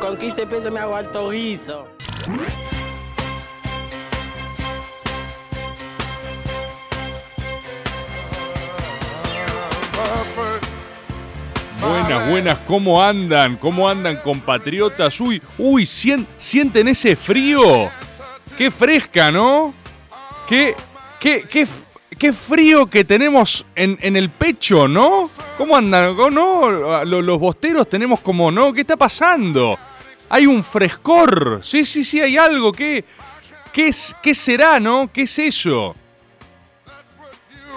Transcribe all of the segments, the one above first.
Con 15 pesos me hago alto guiso. Buenas, buenas, ¿cómo andan? ¿Cómo andan, compatriotas? Uy, uy, ¿sien- ¿sienten ese frío? Qué fresca, ¿no? Qué, qué, qué, qué frío que tenemos en, el pecho, ¿no? ¿Cómo andan? ¿Cómo ¿No? Lo- Los bosteros tenemos como, ¿no? ¿Qué está pasando? Hay un frescor. Sí, sí, sí, hay algo. ¿Qué, qué, es, qué será, no? ¿Qué es eso?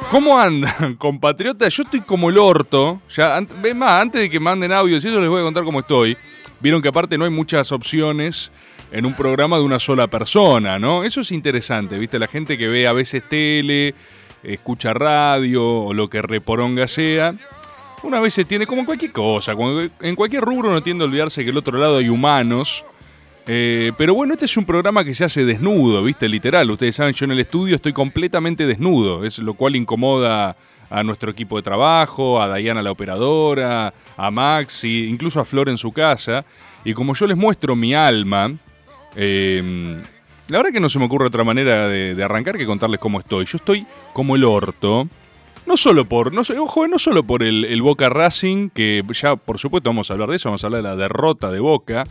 ¿Cómo andan, compatriotas? Yo estoy como el orto. Ya, más, antes de que manden audios y eso les voy a contar cómo estoy. Vieron que aparte no hay muchas opciones en un programa de una sola persona, ¿no? Eso es interesante, ¿viste? La gente que ve a veces tele, escucha radio o lo que reporonga sea. Una vez se tiene, como cualquier cosa, en cualquier rubro no tiende a olvidarse que del otro lado hay humanos. Eh, pero bueno, este es un programa que se hace desnudo, ¿viste? Literal. Ustedes saben, yo en el estudio estoy completamente desnudo, es lo cual incomoda a nuestro equipo de trabajo, a Diana la operadora, a Maxi, incluso a Flor en su casa. Y como yo les muestro mi alma, eh, la verdad que no se me ocurre otra manera de, arrancar que contarles cómo estoy. Yo estoy como el orto. No solo por, no, ojo, no solo por el, Boca Racing, que ya por supuesto vamos a hablar de eso, vamos a hablar de la derrota de Boca,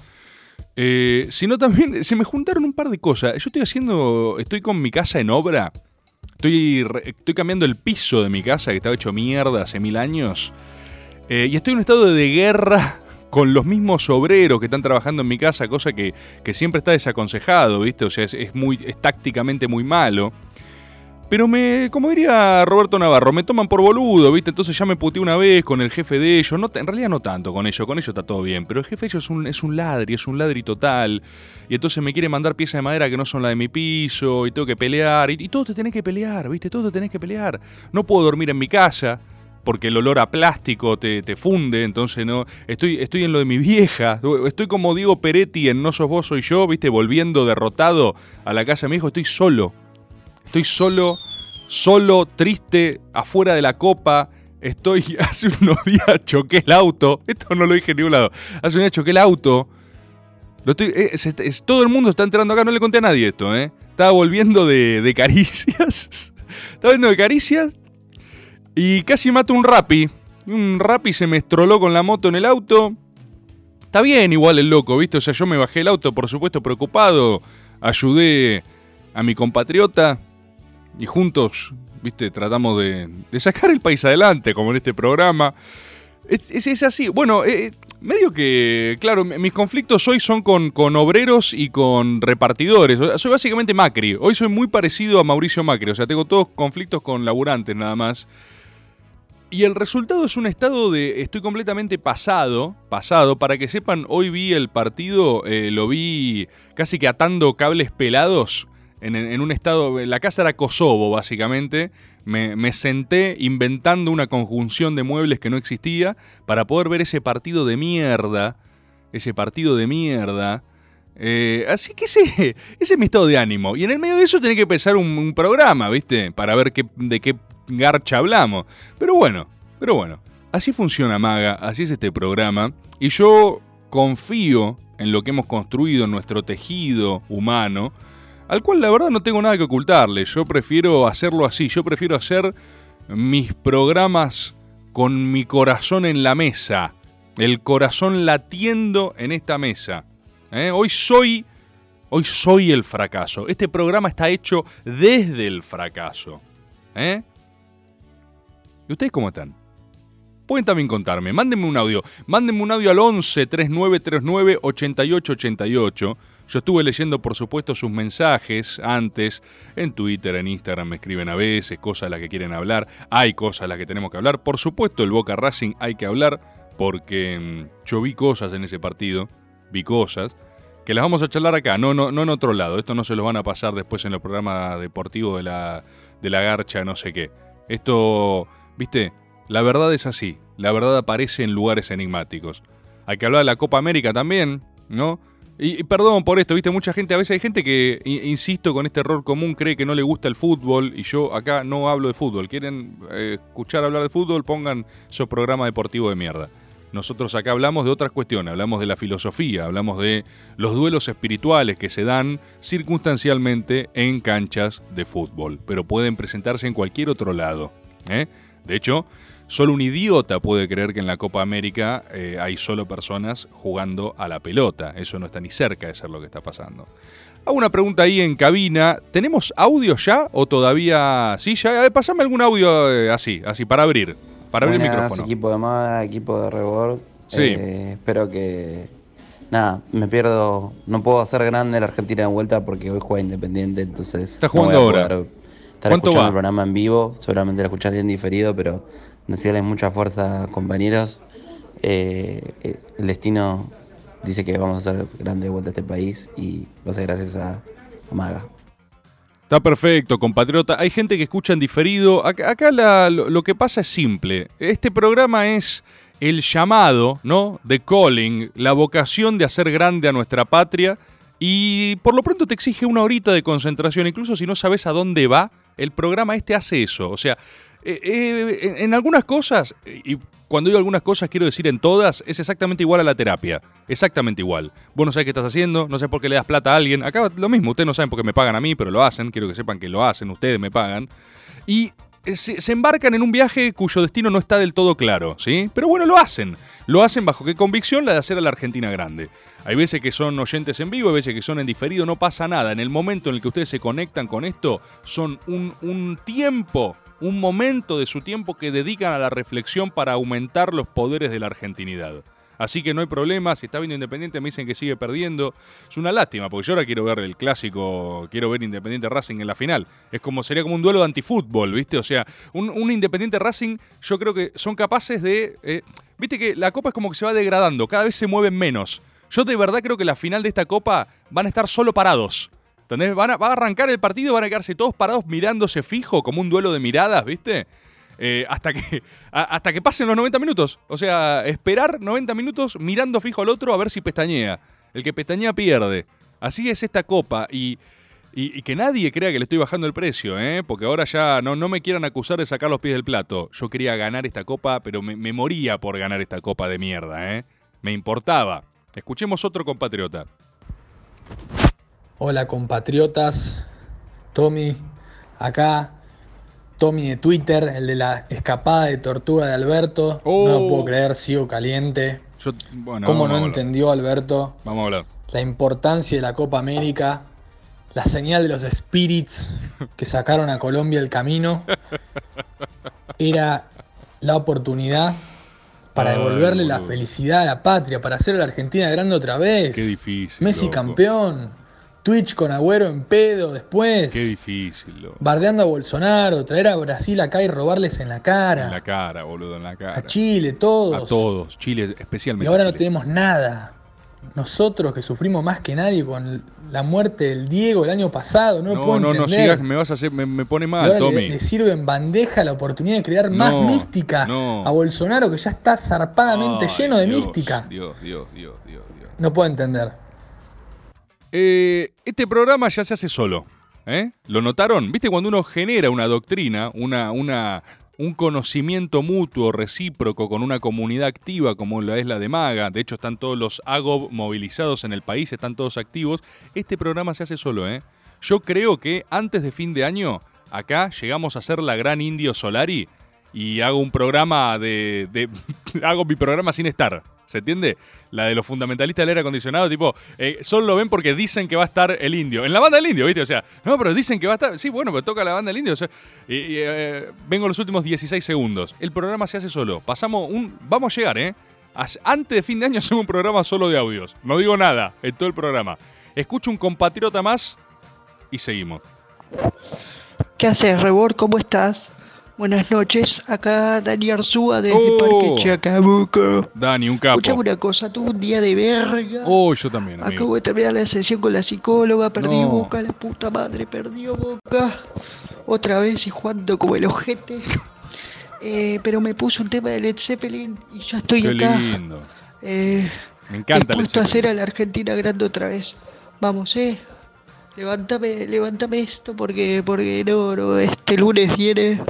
eh, sino también se me juntaron un par de cosas. Yo estoy haciendo, estoy con mi casa en obra, estoy, estoy cambiando el piso de mi casa que estaba hecho mierda hace mil años, eh, y estoy en un estado de guerra con los mismos obreros que están trabajando en mi casa, cosa que, que siempre está desaconsejado, ¿viste? O sea, es, muy, es tácticamente muy malo. Pero me, como diría Roberto Navarro, me toman por boludo, ¿viste? Entonces ya me puteé una vez con el jefe de ellos. No, en realidad no tanto con ellos, con ellos está todo bien. Pero el jefe de ellos es un, es un ladri, es un ladri total. Y entonces me quiere mandar piezas de madera que no son la de mi piso. Y tengo que pelear. Y, y todo te tenés que pelear, ¿viste? Todo te tenés que pelear. No puedo dormir en mi casa. Porque el olor a plástico te, te funde, entonces no. Estoy, estoy en lo de mi vieja. Estoy como Diego Peretti en No sos vos, soy yo, ¿viste? Volviendo derrotado a la casa de mi hijo. Estoy solo. Estoy solo, solo, triste, afuera de la copa. Estoy, hace unos días choqué el auto. Esto no lo dije en ningún lado. Hace unos días choqué el auto. Lo eh, todo el mundo está entrando acá. No le conté a nadie esto, ¿eh? Estaba volviendo de, de caricias. Estaba volviendo de caricias. Y casi mato un rapi. Un rapi se me estroló con la moto en el auto. Está bien igual el loco, ¿viste? O sea, yo me bajé el auto, por supuesto, preocupado. Ayudé a mi compatriota. Y juntos, ¿viste? Tratamos de, sacar el país adelante, como en este programa. Es, es- así. Bueno, eh, medio que, claro, mis conflictos hoy son con, con obreros y con repartidores. O sea, soy básicamente Macri. Hoy soy muy parecido a Mauricio Macri. O sea, tengo todos conflictos con laburantes nada más. Y el resultado es un estado de estoy completamente pasado, pasado. Para que sepan, hoy vi el partido, eh, lo vi casi que atando cables pelados en, un estado, la casa era Kosovo básicamente. Me, me senté inventando una conjunción de muebles que no existía para poder ver ese partido de mierda, ese partido de mierda. Eh, así que ese, ese es mi estado de ánimo. Y en el medio de eso tenés que pensar un, un programa, ¿viste? Para ver qué, de qué garcha hablamos. Pero bueno, pero bueno. Así funciona Maga, así es este programa. Y yo confío en lo que hemos construido en nuestro tejido humano, al cual la verdad no tengo nada que ocultarle. Yo prefiero hacerlo así, yo prefiero hacer mis programas con mi corazón en la mesa, el corazón latiendo en esta mesa. ¿Eh? Hoy soy, hoy soy el fracaso. Este programa está hecho desde el fracaso. ¿Eh? ¿Y ustedes cómo están? Pueden también contarme. Mándenme un audio. Mándenme un audio al 11 3939 8888. Yo estuve leyendo, por supuesto, sus mensajes antes en Twitter, en Instagram, me escriben a veces cosas de las que quieren hablar. Hay cosas de las que tenemos que hablar. Por supuesto, el Boca Racing hay que hablar porque mm, yo vi cosas en ese partido, vi cosas que las vamos a charlar acá, no, no, no en otro lado. Esto no se lo van a pasar después en el programa deportivo de la, de la garcha, no sé qué. Esto, viste, la verdad es así. La verdad aparece en lugares enigmáticos. Hay que hablar de la Copa América también, ¿no? Y, perdón por esto, viste, mucha gente, a veces hay gente que, insisto, con este error común cree que no le gusta el fútbol y yo acá no hablo de fútbol. Quieren eh, escuchar hablar de fútbol, pongan su programa deportivo de mierda. Nosotros acá hablamos de otras cuestiones, hablamos de la filosofía, hablamos de los duelos espirituales que se dan circunstancialmente en canchas de fútbol, pero pueden presentarse en cualquier otro lado. ¿eh? De hecho, solo un idiota puede creer que en la Copa América eh, hay solo personas jugando a la pelota. Eso no está ni cerca de ser lo que está pasando. Hago una pregunta ahí en cabina. ¿Tenemos audio ya o todavía? Sí, ya. Pasame algún audio eh, así, así, para abrir. Para abrir el micrófono. equipo de moda, equipo de Rebord. Sí. Eh, espero que. Nada, me pierdo. No puedo hacer grande la Argentina de vuelta porque hoy juega Independiente, entonces. Está jugando ahora. Estar ¿Cuánto escuchando va? el programa en vivo, seguramente lo escucharé en diferido, pero desearles mucha fuerza, compañeros. Eh, eh, el destino dice que vamos a hacer grande de vuelta a este país y va a ser gracias a, a Maga. Está perfecto, compatriota. Hay gente que escucha en diferido. Acá, acá la- lo, lo que pasa es simple. Este programa es el llamado, ¿no? De calling, la vocación de hacer grande a nuestra patria. Y por lo pronto te exige una horita de concentración. Incluso si no sabes a dónde va, el programa este hace eso. O sea, eh, eh, en, algunas cosas, y cuando digo algunas cosas quiero decir en todas, es exactamente igual a la terapia. Exactamente igual. Vos no sabés qué estás haciendo, no sabés por qué le das plata a alguien. Acá lo mismo, ustedes no saben por qué me pagan a mí, pero lo hacen. Quiero que sepan que lo hacen, ustedes me pagan. Y se, se embarcan en un viaje cuyo destino no está del todo claro, ¿sí? Pero bueno, lo hacen. Lo hacen bajo qué convicción la de hacer a la Argentina grande. Hay veces que son oyentes en vivo, hay veces que son en diferido, no pasa nada. En el momento en el que ustedes se conectan con esto, son un tiempo, un momento de su tiempo que dedican a la reflexión para aumentar los poderes de la argentinidad. Así que no hay problema, si está viendo Independiente me dicen que sigue perdiendo. Es una lástima, porque yo ahora quiero ver el clásico, quiero ver Independiente Racing en la final. Es como, sería como un duelo de antifútbol, ¿viste? O sea, un, Independiente Racing yo creo que son capaces de... eh, Viste que la copa es como que se va degradando, cada vez se mueven menos. Yo de verdad creo que la final de esta copa van a estar solo parados. ¿Entendés? Van a, va a arrancar el partido, van a quedarse todos parados mirándose fijo, como un duelo de miradas, ¿viste? Eh, hasta, que, hasta que pasen los 90 minutos. O sea, esperar 90 minutos mirando fijo al otro a ver si pestañea. El que pestañea pierde. Así es esta copa. Y, y- y que nadie crea que le estoy bajando el precio, ¿eh? Porque ahora ya no, no me quieran acusar de sacar los pies del plato. Yo quería ganar esta copa, pero me, me moría por ganar esta copa de mierda, ¿eh? Me importaba. Escuchemos otro compatriota. Hola compatriotas, Tommy, acá, Tommy de Twitter, el de la escapada de tortuga de Alberto. Oh. No lo puedo creer, sigo caliente. Yo, bueno, ¿Cómo no entendió Alberto Vamos a hablar. la importancia de la Copa América, la señal de los Spirits que sacaron a Colombia el camino? Era la oportunidad para Ay, devolverle la felicidad a la patria, para hacer a la Argentina grande otra vez. Qué difícil. Messi loco. campeón. Twitch con Agüero en pedo después. Qué difícil, loco. Bardeando a Bolsonaro, traer a Brasil acá y robarles en la cara. En la cara, boludo, en la cara. a Chile, todos. A todos. Chile, Y especialmente. ahora no tenemos nada. Nosotros que sufrimos más que nadie con la muerte del Diego el año pasado, no, No, puedo no, no entender. sigas, me vas a hacer, me, me pone Y mal, ahora Tommy. le sirve en bandeja la oportunidad de crear más mística no. a Bolsonaro que ya está zarpadamente Ay, lleno de Dios, mística. Dios, Dios, Dios, Dios, Dios. No puedo entender. Eh, este programa ya se hace solo. ¿eh? ¿Lo notaron? ¿Viste cuando uno genera una doctrina, una, un conocimiento mutuo, recíproco, con una comunidad activa como la es la de Maga? De hecho, están todos los AGOB movilizados en el país, están todos activos. Este programa se hace solo. ¿eh? Yo creo que antes de fin de año, acá llegamos a ser la gran Indio Solari y hago un programa de, hago mi programa sin estar. ¿Se entiende? La de los fundamentalistas del aire acondicionado, tipo, eh, solo lo ven porque dicen que va a estar el indio. En la banda del indio, ¿viste? O sea, no, pero dicen que va a estar. Sí, bueno, pero toca la banda del indio. O sea, eh, vengo los últimos 16 segundos. El programa se hace solo. Pasamos un. Vamos a llegar, ¿eh? Antes de fin de año hacemos un programa solo de audios. No digo nada en todo el programa. Escucho un compatriota más y seguimos. ¿Qué haces, Rebord? ¿Cómo estás? Buenas noches, acá Dani Arzúa desde Oh. Parque Chacabuco. Dani, un capo. Escuchame una cosa, tuve un día de verga. Oh, yo también, amigo. Acabo de terminar la sesión con la psicóloga, perdí No. boca, la puta madre, perdió boca. Otra vez y jugando como el ojete. Eh, pero me puso un tema de Led Zeppelin y ya estoy Qué acá. lindo. Eh, Me encanta dispuesto a hacer a la Argentina grande otra vez. Vamos, eh. Levántame, levántame esto porque, porque no, no, este lunes viene,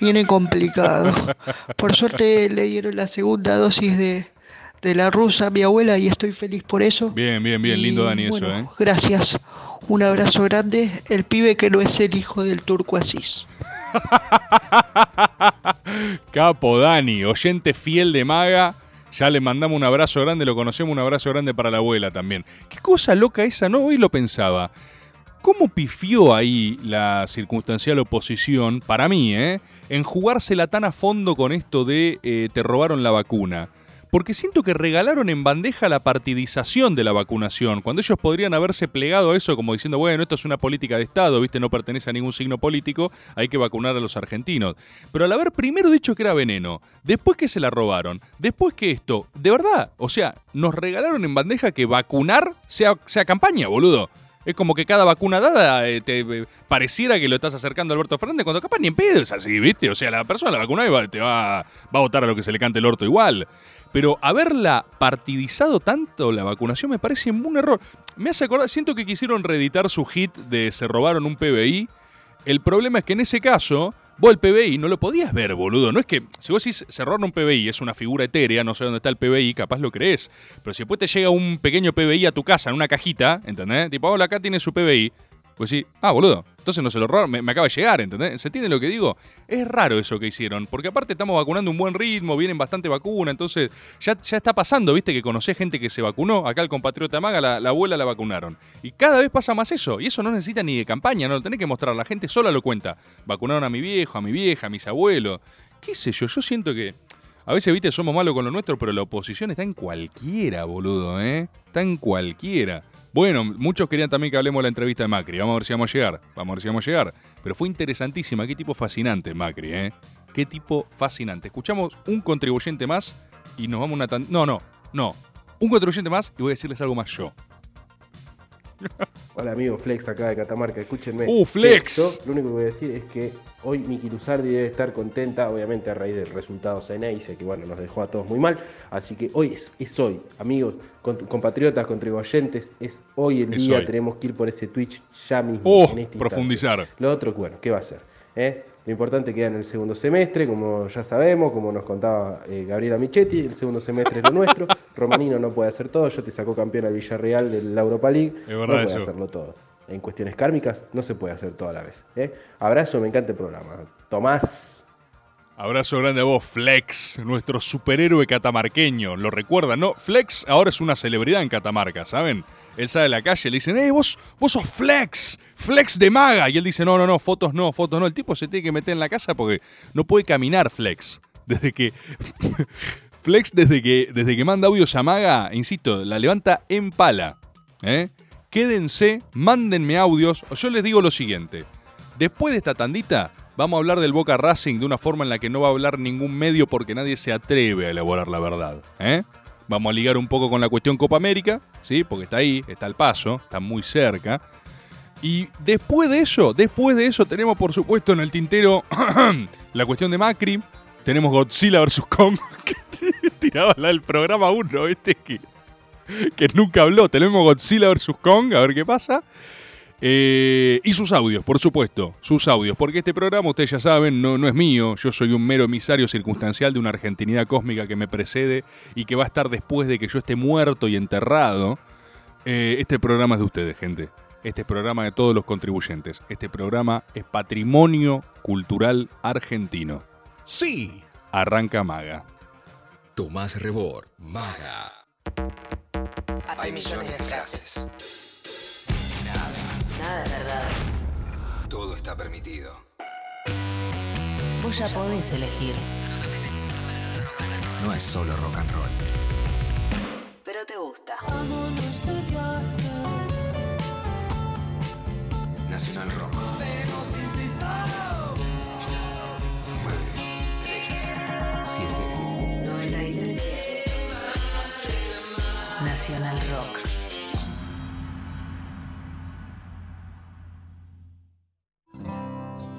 viene complicado. Por suerte le dieron la segunda dosis de, de la rusa a mi abuela y estoy feliz por eso. Bien, bien, bien, lindo Dani bueno, eso, ¿eh? Gracias. Un abrazo grande. El pibe que no es el hijo del turco Asís. Capo Dani, oyente fiel de Maga. Ya le mandamos un abrazo grande, lo conocemos, un abrazo grande para la abuela también. Qué cosa loca esa, ¿no? Hoy lo pensaba. ¿Cómo pifió ahí la circunstancial oposición, para mí, ¿eh? en jugársela tan a fondo con esto de eh, te robaron la vacuna? Porque siento que regalaron en bandeja la partidización de la vacunación, cuando ellos podrían haberse plegado a eso como diciendo, bueno, esto es una política de Estado, ¿viste? No pertenece a ningún signo político, hay que vacunar a los argentinos. Pero al haber primero dicho que era veneno, después que se la robaron, después que esto, de verdad, o sea, nos regalaron en bandeja que vacunar sea, sea campaña, boludo. Es como que cada vacuna dada eh, te eh, pareciera que lo estás acercando a Alberto Fernández cuando capaz ni en pedo es así, ¿viste? O sea, la persona la vacuna va- te va, va a votar a lo que se le cante el orto igual. Pero haberla partidizado tanto la vacunación me parece un error. Me hace acordar, siento que quisieron reeditar su hit de se robaron un PBI. El problema es que en ese caso, vos el PBI no lo podías ver, boludo. No es que, si vos decís se robaron un PBI, es una figura etérea, no sé dónde está el PBI, capaz lo crees. Pero si después te llega un pequeño PBI a tu casa en una cajita, ¿entendés? Tipo, hola, acá tiene su PBI. Pues sí, ah, boludo, entonces no se lo robaron, me, acaba de llegar, ¿entendés? ¿Se entiende lo que digo? Es raro eso que hicieron, porque aparte estamos vacunando un buen ritmo, vienen bastante vacunas, entonces ya, ya está pasando, viste, que conocés gente que se vacunó, acá el compatriota Maga, la, la abuela la vacunaron. Y cada vez pasa más eso, y eso no necesita ni de campaña, no lo tenés que mostrar, la gente sola lo cuenta. Vacunaron a mi viejo, a mi vieja, a mis abuelos, qué sé yo, yo siento que... A veces, viste, somos malos con lo nuestro, pero la oposición está en cualquiera, boludo, ¿eh? Está en cualquiera. Bueno, muchos querían también que hablemos de la entrevista de Macri. Vamos a ver si vamos a llegar. Vamos a ver si vamos a llegar. Pero fue interesantísima. Qué tipo fascinante, Macri, ¿eh? Qué tipo fascinante. Escuchamos un contribuyente más y nos vamos a una. No, no, no. Un contribuyente más y voy a decirles algo más yo. Hola amigo Flex acá de Catamarca, escúchenme. Uh, Flex. Yo lo único que voy a decir es que hoy Miki Luzardi debe estar contenta, obviamente a raíz del resultado Ceneice, que bueno, nos dejó a todos muy mal. Así que hoy es, es hoy, amigos, compatriotas, contribuyentes, es hoy el Es día, hoy. tenemos que ir por ese Twitch ya mismo. Oh, en este profundizar. Lo otro, bueno, ¿qué va a hacer? ¿Eh? Lo importante queda en el segundo semestre, como ya sabemos, como nos contaba eh, Gabriela Michetti, el segundo semestre es lo nuestro. Romanino no puede hacer todo, yo te sacó campeón al Villarreal de la Europa League, Es no verdad puede eso. hacerlo todo. En cuestiones kármicas no se puede hacer todo a la vez. ¿eh? Abrazo, me encanta el programa. Tomás. Abrazo grande a vos, Flex, nuestro superhéroe catamarqueño. ¿Lo recuerdan, no? Flex ahora es una celebridad en Catamarca, ¿saben? Él sale a la calle, le dicen, ¡eh, vos, vos sos Flex! ¡Flex de maga! Y él dice, no, no, no, fotos no, fotos no. El tipo se tiene que meter en la casa porque no puede caminar Flex. Desde que... Flex, desde que, desde que manda audios a Maga, insisto, la levanta en pala. ¿eh? Quédense, mándenme audios. Yo les digo lo siguiente. Después de esta tandita, vamos a hablar del Boca Racing de una forma en la que no va a hablar ningún medio porque nadie se atreve a elaborar la verdad. ¿eh? Vamos a ligar un poco con la cuestión Copa América, ¿sí? Porque está ahí, está al paso, está muy cerca. Y después de eso, después de eso tenemos por supuesto en el tintero la cuestión de Macri. Tenemos Godzilla vs. Kong, que tiraba la del programa 1, ¿viste? Que, que nunca habló. Tenemos Godzilla vs. Kong, a ver qué pasa. Eh, y sus audios, por supuesto, sus audios, porque este programa, ustedes ya saben, no, no es mío, yo soy un mero emisario circunstancial de una argentinidad cósmica que me precede y que va a estar después de que yo esté muerto y enterrado. Eh, este programa es de ustedes, gente. Este es programa de todos los contribuyentes. Este programa es patrimonio cultural argentino. Sí. Arranca Maga. Tomás Rebor, Maga. Hay millones de frases. Nada es verdad. Todo está permitido. Vos ya podés elegir. No es solo rock and roll. Pero te gusta. Nacional Rock. Nacional Rock.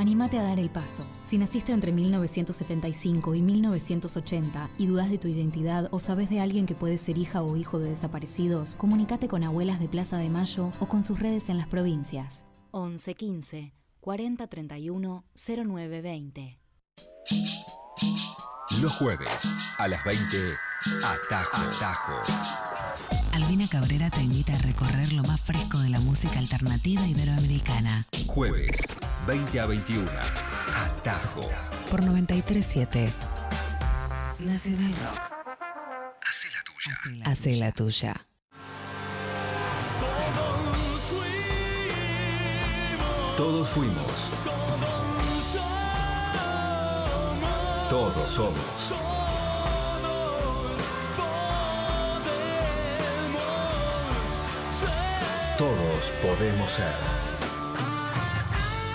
Anímate a dar el paso. Si naciste entre 1975 y 1980 y dudas de tu identidad o sabes de alguien que puede ser hija o hijo de desaparecidos, comunícate con Abuelas de Plaza de Mayo o con sus redes en las provincias. 11 15 40 31 09 20. Los jueves a las 20, Atajo. Atajo. Albina Cabrera te invita a recorrer lo más fresco de la música alternativa iberoamericana. Jueves, 20 a 21, Atajo. Por 937 Nacional Rock. Hacé la tuya. Hace la tuya. Todos fuimos. Todos somos. Todos podemos ser.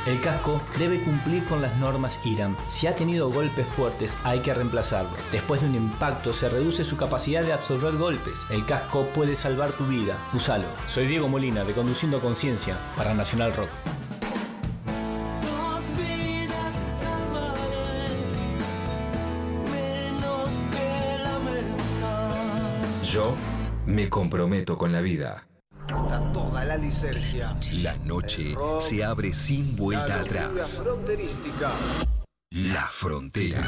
El casco debe cumplir con las normas IRAM. Si ha tenido golpes fuertes, hay que reemplazarlo. Después de un impacto, se reduce su capacidad de absorber golpes. El casco puede salvar tu vida. Úsalo. Soy Diego Molina, de Conduciendo Conciencia, para Nacional Rock. Yo me comprometo con la vida. La licencia. La noche se abre sin vuelta La atrás. fronterística. La frontera.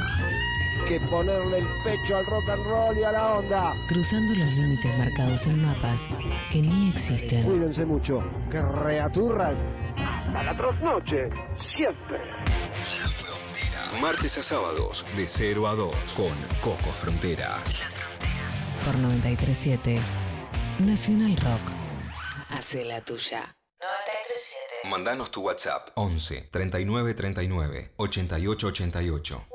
Que ponerle el pecho al rock and roll y a la onda. Cruzando los límites marcados en mapas que ni existen. Cuídense mucho. Creaturras. Hasta la trasnoche. Siempre. La frontera. Martes a sábados, de 0 a 2, con Coco Frontera. Por 937 Nacional Rock. Hace la tuya. 937. Mandanos tu WhatsApp 11 39 39 88 88.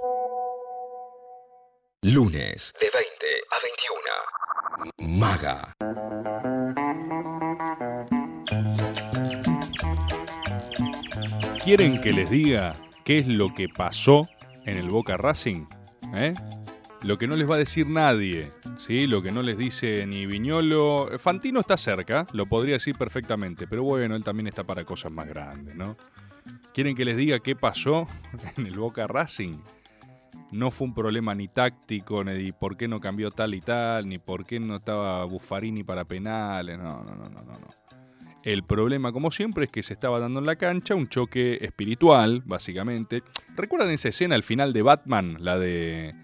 Lunes de 20 a 21. Maga. ¿Quieren que les diga qué es lo que pasó en el Boca Racing? ¿Eh? Lo que no les va a decir nadie, ¿sí? Lo que no les dice ni Viñolo. Fantino está cerca, lo podría decir perfectamente, pero bueno, él también está para cosas más grandes, ¿no? ¿Quieren que les diga qué pasó en el Boca Racing? No fue un problema ni táctico, ni por qué no cambió tal y tal, ni por qué no estaba Buffarini para penales, no, no, no, no, no. El problema, como siempre, es que se estaba dando en la cancha un choque espiritual, básicamente. ¿Recuerdan esa escena al final de Batman? La de.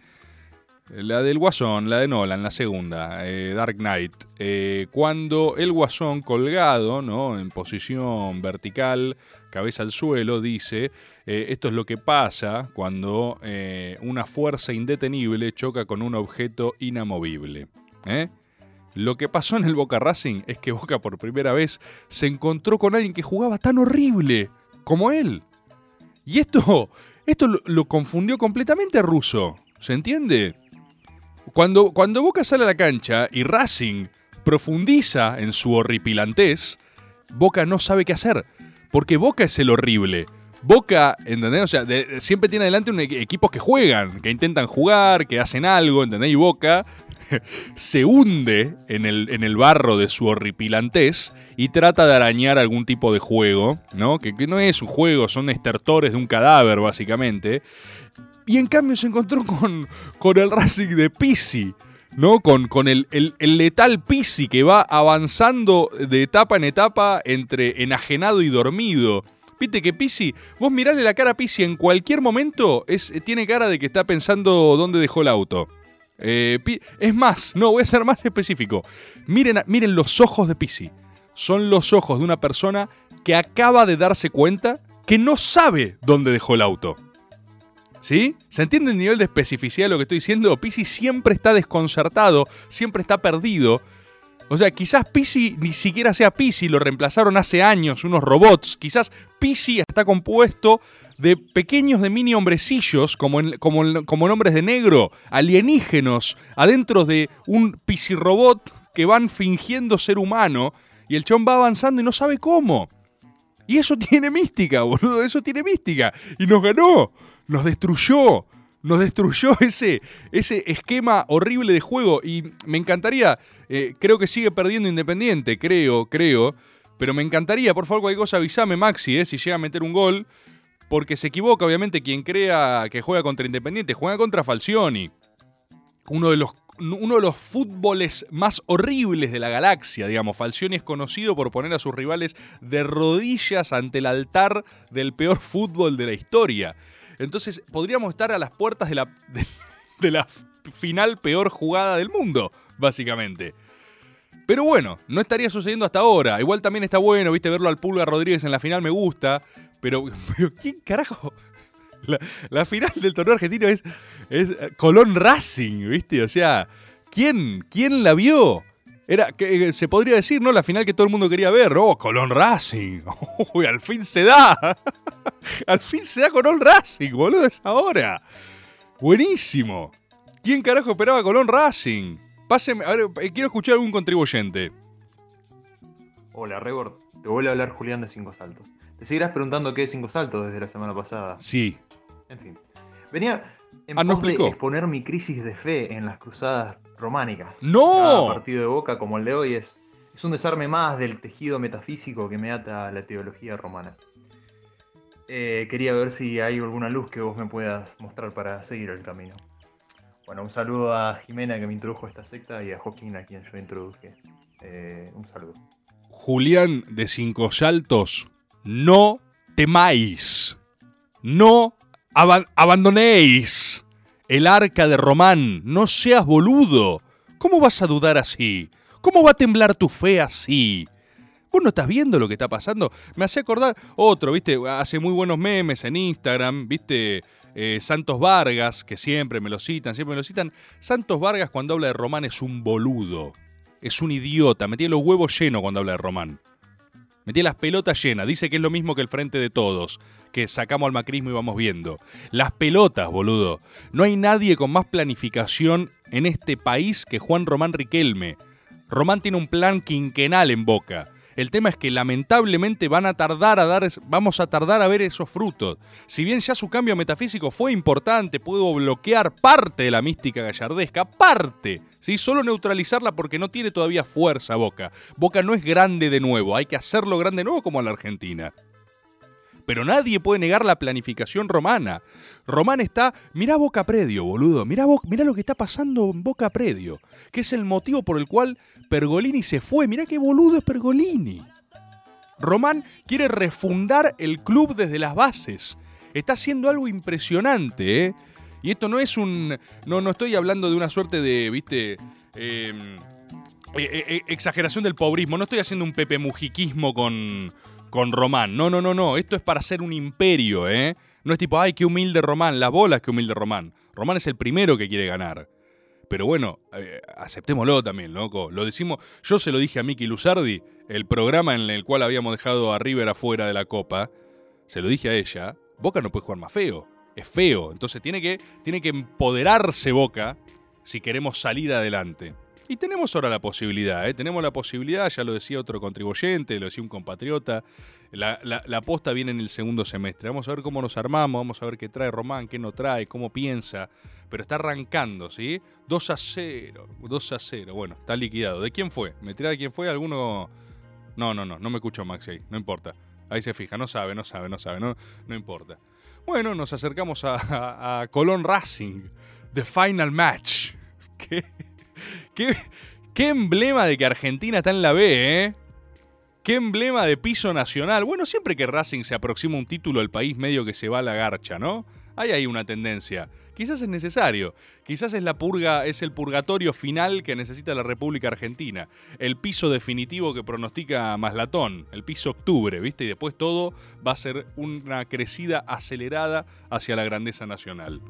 La del Guasón, la de Nolan, la segunda, eh, Dark Knight. Eh, cuando el Guasón colgado, ¿no? En posición vertical, cabeza al suelo, dice: eh, Esto es lo que pasa cuando una fuerza indetenible choca con un objeto inamovible. Lo que pasó en el Boca Racing es que Boca por primera vez se encontró con alguien que jugaba tan horrible como él. Y esto, esto lo, lo confundió completamente a Russo. ¿Se entiende? Cuando, cuando Boca sale a la cancha y Racing profundiza en su horripilantez, Boca no sabe qué hacer. Porque Boca es el horrible. Boca, ¿entendés? O sea, siempre tiene adelante un equ- equipos que juegan, que intentan jugar, que hacen algo, ¿entendés? Y Boca se hunde en el, en el barro de su horripilantez y trata de arañar algún tipo de juego, ¿no? Que, no es un juego, son estertores de un cadáver, básicamente. Y en cambio se encontró con, con el Racing de Pisi, ¿no? Con, con el, el- el letal Pisi que va avanzando de etapa en etapa entre enajenado y dormido. Viste que Pisi, vos mirale la cara a Pisi en cualquier momento, es, tiene cara de que está pensando dónde dejó el auto. Eh, es más, no, voy a ser más específico. Miren, miren los ojos de Pisi. Son los ojos de una persona que acaba de darse cuenta que no sabe dónde dejó el auto. ¿Sí? ¿Se entiende el nivel de especificidad de lo que estoy diciendo? Pisi siempre está desconcertado, siempre está perdido. O sea, quizás Pisi ni siquiera sea Pisi, lo reemplazaron hace años unos robots. Quizás Pisi está compuesto de pequeños de mini hombrecillos, como en, como, en- como hombres de negro, alienígenos, adentro de un Pisi robot que van fingiendo ser humano. Y el chon va avanzando y no sabe cómo. Y eso tiene mística, boludo, eso tiene mística. Y nos ganó, nos destruyó, nos destruyó ese, ese esquema horrible de juego. Y me encantaría, eh, creo que sigue perdiendo Independiente, creo, creo. Pero me encantaría, por favor, cualquier cosa avísame, Maxi, eh, si llega a meter un gol. Porque se equivoca, obviamente, quien crea que juega contra Independiente, juega contra Falcioni. Uno de los uno de los fútboles más horribles de la galaxia, digamos. Falcioni es conocido por poner a sus rivales de rodillas ante el altar del peor fútbol de la historia. Entonces, podríamos estar a las puertas de la, de, la final peor jugada del mundo, básicamente. Pero bueno, no estaría sucediendo hasta ahora. Igual también está bueno, viste, verlo al Pulga Rodríguez en la final me gusta. Pero, ¿quién carajo? La, la final del torneo argentino es, es Colón Racing, ¿viste? O sea, ¿quién, quién la vio? Era, que, eh, se podría decir, ¿no? La final que todo el mundo quería ver. ¡Oh, Colón Racing! ¡Uy, al fin se da! al fin se da Colón Racing, boludo, es ahora. Buenísimo. ¿Quién carajo esperaba Colón Racing? Páseme, a ver, eh, quiero escuchar a algún contribuyente. Hola, Rebord. Te vuelve a hablar Julián de Cinco Saltos. Te seguirás preguntando qué es Cinco Saltos desde la semana pasada. Sí. En fin. Venía en Ah, no de exponer mi crisis de fe en las cruzadas románicas. ¡No! Cada partido de Boca como el de hoy es, es un desarme más del tejido metafísico que me ata a la teología romana. Eh, quería ver si hay alguna luz que vos me puedas mostrar para seguir el camino. Bueno, un saludo a Jimena que me introdujo a esta secta y a Joaquín a quien yo introduje. Eh, un saludo. Julián de Cinco Saltos, no temáis, no aba- abandonéis el arca de Román, no seas boludo. ¿Cómo vas a dudar así? ¿Cómo va a temblar tu fe así? ¿Vos no estás viendo lo que está pasando? Me hace acordar otro, ¿viste? Hace muy buenos memes en Instagram, ¿viste? Eh, Santos Vargas, que siempre me lo citan, siempre me lo citan. Santos Vargas cuando habla de Román es un boludo. Es un idiota. Me tiene los huevos llenos cuando habla de Román. Me las pelotas llenas. Dice que es lo mismo que el frente de todos. Que sacamos al macrismo y vamos viendo. Las pelotas, boludo. No hay nadie con más planificación en este país que Juan Román Riquelme. Román tiene un plan quinquenal en boca. El tema es que lamentablemente van a tardar a dar, vamos a tardar a ver esos frutos. Si bien ya su cambio metafísico fue importante, pudo bloquear parte de la mística gallardesca, parte, ¿sí? solo neutralizarla porque no tiene todavía fuerza Boca. Boca no es grande de nuevo, hay que hacerlo grande de nuevo como a la Argentina. Pero nadie puede negar la planificación romana. Román está. Mirá Boca Predio, boludo. Mirá, lo que está pasando en Boca Predio. Que es el motivo por el cual Pergolini se fue. Mirá qué boludo es Pergolini. Román quiere refundar el club desde las bases. Está haciendo algo impresionante, ¿eh? Y esto no es un. No, no estoy hablando de una suerte de, viste. em, eh, eh, exageración del pobrismo. No estoy haciendo un Pepe Mujiquismo con, con Román. No, no, no, no. Esto es para hacer un imperio, ¿eh? No es tipo, ay, qué humilde Román. Las bolas, qué humilde Román. Román es el primero que quiere ganar. Pero bueno, eh, aceptémoslo también, loco. Lo decimos. Yo se lo dije a Miki Luzardi, el programa en el cual habíamos dejado a River afuera de la Copa. Se lo dije a ella. Boca no puede jugar más feo. Es feo. Entonces tiene que, tiene que empoderarse Boca si queremos salir adelante. Y tenemos ahora la posibilidad, ¿eh? tenemos la posibilidad, ya lo decía otro contribuyente, lo decía un compatriota, la, la, aposta viene en el segundo semestre. Vamos a ver cómo nos armamos, vamos a ver qué trae Román, qué no trae, cómo piensa, pero está arrancando, ¿sí? 2 a 0, 2 a 0, bueno, está liquidado. ¿De quién fue? ¿Me tira de quién fue? ¿Alguno? No, no, no, no me escuchó Maxi ahí, no importa. Ahí se fija, no sabe, no sabe, no sabe, no, no importa. Bueno, nos acercamos a, a- a Colón Racing, The Final Match. ¿Qué? ¿Qué, emblema de que Argentina está en la B, ¿eh? Qué emblema de piso nacional. Bueno, siempre que Racing se aproxima un título, el país medio que se va a la garcha, ¿no? Hay ahí una tendencia. Quizás es necesario. Quizás es la purga, es el purgatorio final que necesita la República Argentina. El piso definitivo que pronostica Maslatón. El piso octubre, ¿viste? Y después todo va a ser una crecida acelerada hacia la grandeza nacional.